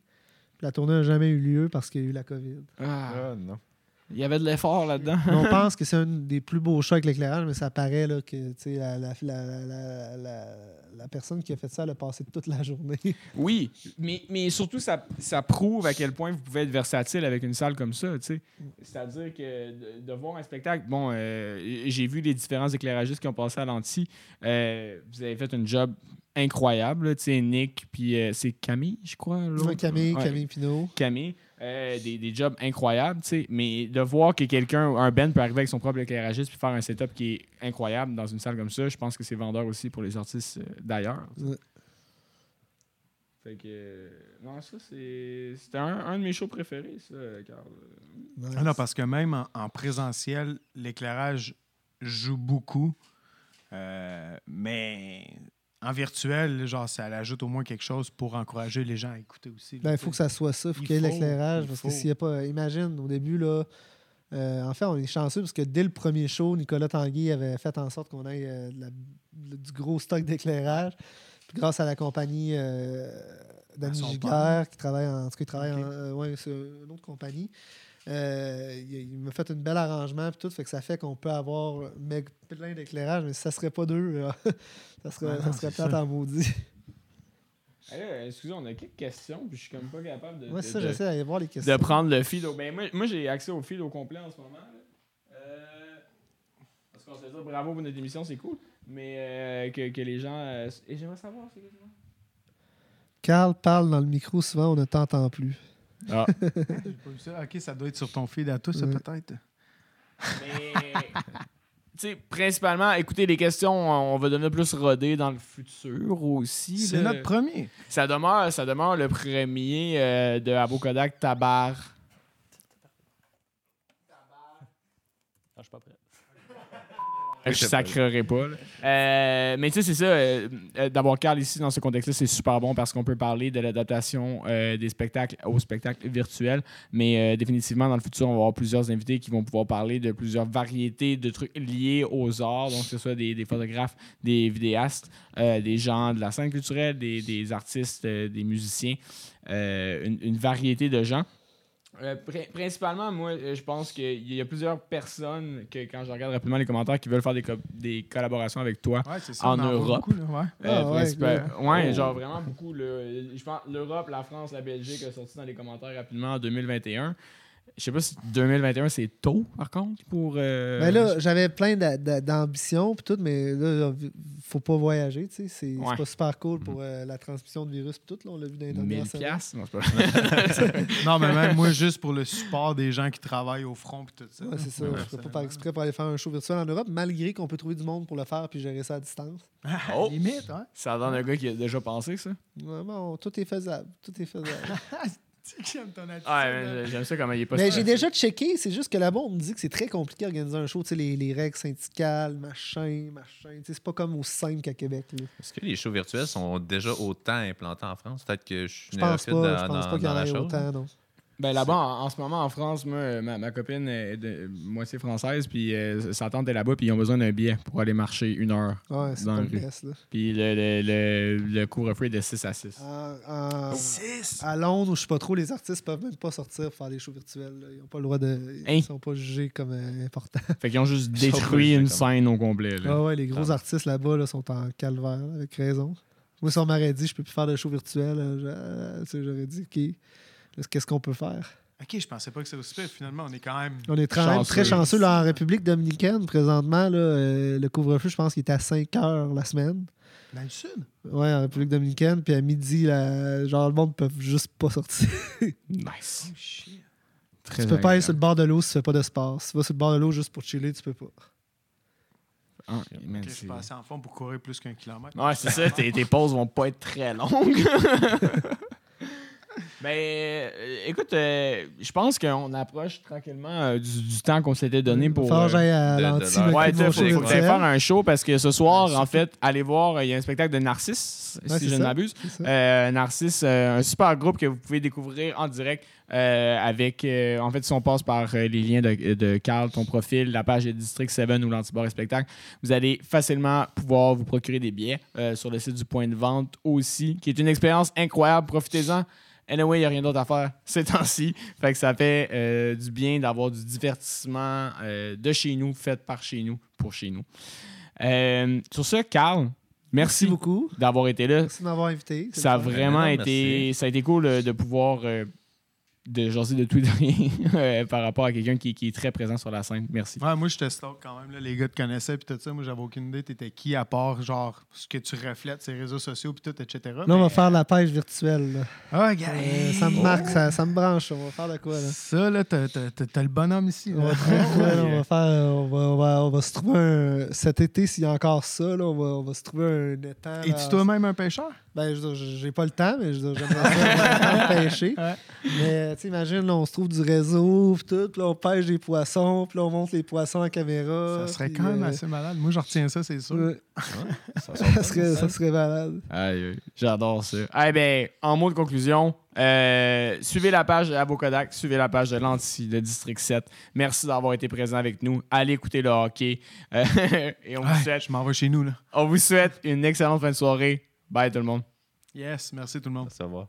Puis la tournée n'a jamais eu lieu parce qu'il y a eu la COVID. Ah, Ah, non. Il y avait de l'effort là-dedans. On pense que c'est un des plus beaux shows avec l'éclairage, mais ça paraît là, que la, la, la, la, la- la personne qui a fait ça, elle a passé toute la journée. Oui, mais, mais surtout, ça, ça prouve à quel point vous pouvez être versatile avec une salle comme ça. tu sais. C'est-à-dire que de, de voir un spectacle, bon, euh, j'ai vu les différents éclairagistes qui ont passé à l'anti. Euh, vous avez fait un job incroyable. là, Tu sais, Nick, puis euh, c'est Camille, je crois. Camille, Ouais, Camille Pinot. Camille. Euh, des, des jobs incroyables, tu sais. Mais de voir que quelqu'un, un band peut arriver avec son propre éclairagiste puis faire un setup qui est incroyable dans une salle comme ça, je pense que c'est vendeur aussi pour les artistes euh, d'ailleurs. Ouais. Fait que. euh, Non, ça, c'est. C'était un, un de mes shows préférés, ça, Carl. Nice. Ah non, parce que même en, en présentiel, l'éclairage joue beaucoup. Euh, mais en virtuel, genre, ça ajoute au moins quelque chose pour encourager les gens à écouter aussi. Ben, il faut que ça soit ça. Il faut Il qu'il y ait l'éclairage. Parce faut. que s'il n'y a pas. Imagine, au début, là. euh, en fait, on est chanceux parce que dès le premier show, Nicolas Tanguy avait fait en sorte qu'on ait euh, la- du gros stock d'éclairage. Puis grâce à la compagnie euh, d'Annie Giguère, qui travaille en, en tout cas, il travaille en- euh, ouais, c'est une autre compagnie. Euh, il, m'a fait un bel arrangement puis tout, fait que ça fait qu'on peut avoir mais, plein d'éclairage, mais si ça serait pas deux, ça serait, Ah ça serait ça. en maudit. Hey, excusez, on a quelques questions, puis je suis comme pas capable de. Moi, ça, j'essaie d'aller voir les questions. de prendre le au- Ben, moi, moi, j'ai accès au feed au complet en ce moment. là. Euh, parce qu'on se fait dire bravo pour notre émission, c'est cool. Mais euh, que, que les gens. euh, et j'aimerais savoir, c'est quoi? Carl parle dans le micro souvent, on ne t'entend plus. Ah. J'ai pas vu ça. Ok, ça doit être sur ton feed à tous, Ouais. peut-être. Mais. Tu sais, principalement, écoutez, les questions, on va devenir plus rodés dans le futur aussi. C'est notre premier. Ça demeure, ça demeure le premier euh, de Abo Kodak Tabar. Ah, je suis pas prêt. Je sacrerai pas. Euh, mais tu sais, c'est ça. euh, euh, D'avoir Carl ici dans ce contexte-là, c'est super bon parce qu'on peut parler de l'adaptation euh, des spectacles aux spectacles virtuels. Mais euh, définitivement, dans le futur, on va avoir plusieurs invités qui vont pouvoir parler de plusieurs variétés de trucs liés aux arts. Donc, que ce soit des, des photographes, des vidéastes, euh, des gens de la scène culturelle, des, des artistes, euh, des musiciens, euh, une, une variété de gens. Euh, pri- principalement, moi, euh, je pense qu'il y a plusieurs personnes que, quand je regarde rapidement les commentaires, qui veulent faire des, co- des collaborations avec toi. Ouais, En Europe. beaucoup, là, ouais. Euh, Ah, ouais, Oh. genre vraiment beaucoup. Je pense l'Europe, la France, la Belgique a sorti dans les commentaires rapidement en 2021. Je sais pas si 2021 c'est tôt par contre pour. euh, Mais Ben là, j'avais plein d'a- d'a- d'ambitions puis tout, mais là, faut pas voyager, tu sais. C'est Ouais. pas super cool pour euh, la transmission de virus puis tout, là, on l'a vu dans les 1000 dernières semaines. piastres. Non, c'est pas Non, mais même moi, juste pour le support des gens qui travaillent au front et tout ça. Ouais, c'est ça. Ouais, je ferais pas par exprès pour aller faire un show virtuel en Europe, malgré qu'on peut trouver du monde pour le faire puis gérer ça à distance. Oh! Limite, hein? Ça donne un gars qui a déjà pensé ça. Vraiment, tout est faisable. Tout est faisable. J'aime ton attitude. Mais j'aime ça comment il est pas Mais j'ai déjà checké, c'est juste que là-bas, on me dit que c'est très compliqué d'organiser un show. Tu sais, les, les règles syndicales, machin, machin. Tu sais, c'est pas comme au simple qu'à Québec. là. Est-ce que les shows virtuels sont déjà autant implantés en France? Peut-être que je suis Je pense pas, dans, je pense dans- pas qu'il y en ait autant, non. Ben là-bas, en, en ce moment, en France, moi, ma, ma copine est de moitié française, puis euh, sa tante est là-bas, puis ils ont besoin d'un billet pour aller marcher une heure. Ouais, c'est Dans. Puis le, le, le, le couvre-feu est de 6 à 6. En- en- 6. à Londres, où je sais pas trop, les artistes peuvent même pas sortir pour faire des shows virtuels. là. Ils ont pas le droit de. Ils Hein? sont pas jugés comme euh, importants. Fait qu'ils ont juste détruit une comme- scène au complet. là. Ah ouais, les gros Ah. artistes là-bas là, sont en calvaire, avec raison. Moi, si on m'aurait dit je peux plus faire de shows virtuels, euh, je- euh, tu sais, j'aurais dit OK, qu'est-ce qu'on peut faire? Ok, je pensais pas que c'était aussi pire. Finalement, on est quand même. On est très Chanceux. très chanceux. Là, en République dominicaine, présentement, là, euh, le couvre-feu, je pense qu'il est à 5 heures la semaine. Dans le sud? Ouais, en République dominicaine. Puis à midi, là, genre, le monde peut juste pas sortir. Nice. Oh shit. Très tu peux pas aller sur le bord de l'eau si tu fais pas de sport. Si tu vas sur le bord de l'eau juste pour chiller, tu peux pas. Ah, man, Ok, je c'est- suis pas assez en forme pour courir plus qu'un kilomètre. Ouais, c'est ça, tes, tes pauses vont pas être très longues. Ben, euh, écoute, euh, je pense qu'on approche tranquillement euh, du, du temps qu'on s'était donné pour. Faut que j'aille à l'anti Ouais, faut, que faire un show parce que ce soir, en fait, allez voir, il y a un spectacle de Narcisse, Ouais, si je ne m'abuse. Narcisse, un super groupe que vous pouvez découvrir en direct avec, en fait, si on passe par les liens de, de Carl, ton profil, la page de District 7 ou l'Antibar et Spectacle, vous allez facilement pouvoir vous procurer des billets sur le site du point de vente aussi, qui est une expérience incroyable. Profitez-en. Anyway, il n'y a rien d'autre à faire ces temps-ci. Fait que ça fait euh, du bien d'avoir du divertissement euh, de chez nous, fait par chez nous, pour chez nous. Euh, sur ce, Carl, merci, Merci beaucoup. d'avoir été là. Merci de m'avoir invité. Ça a vraiment Ouais, été, ça a été cool euh, de pouvoir euh, de jaser de tout et de rien euh, par rapport à quelqu'un qui, qui est très présent sur la scène. Merci. Ouais, moi, j'étais stock quand même. là. Les gars te connaissaient, puis tout ça. Moi, j'avais aucune idée, t'étais qui, à part, genre, ce que tu reflètes, ces réseaux sociaux, puis tout, etc. Là, on va faire la pêche virtuelle. Ah. Euh, ça me marque, ça, ça me branche. On va faire de quoi, là? Ça, là, t'as- le bonhomme ici. On là? va, on faire, on va, on va, on va se trouver un, cet été s'il y a encore ça, là, on va, on va se trouver un étang. Es-tu toi-même un pêcheur? Ben, je veux dire, j'ai pas le temps, mais je veux dire, j'aimerais ça pêcher. Ouais. Mais, tu sais, imagine, là, on se trouve du réseau, puis tout, puis là, on pêche des poissons, puis là, on monte les poissons en caméra. Ça serait quand même euh, assez malade. Moi, je retiens ça, c'est sûr. ouais, Ça ça, serait, ça serait malade. J'adore ça. Eh ben, en mot de conclusion, euh, suivez la page de Abokodak, suivez la page de l'Anti, de District 7. Merci d'avoir été présent avec nous. Allez écouter le hockey. Euh, et on vous, souhaite, je m'en vais chez nous, là. on vous souhaite une excellente fin de soirée. Bye tout le monde. Yes, merci tout le monde. va.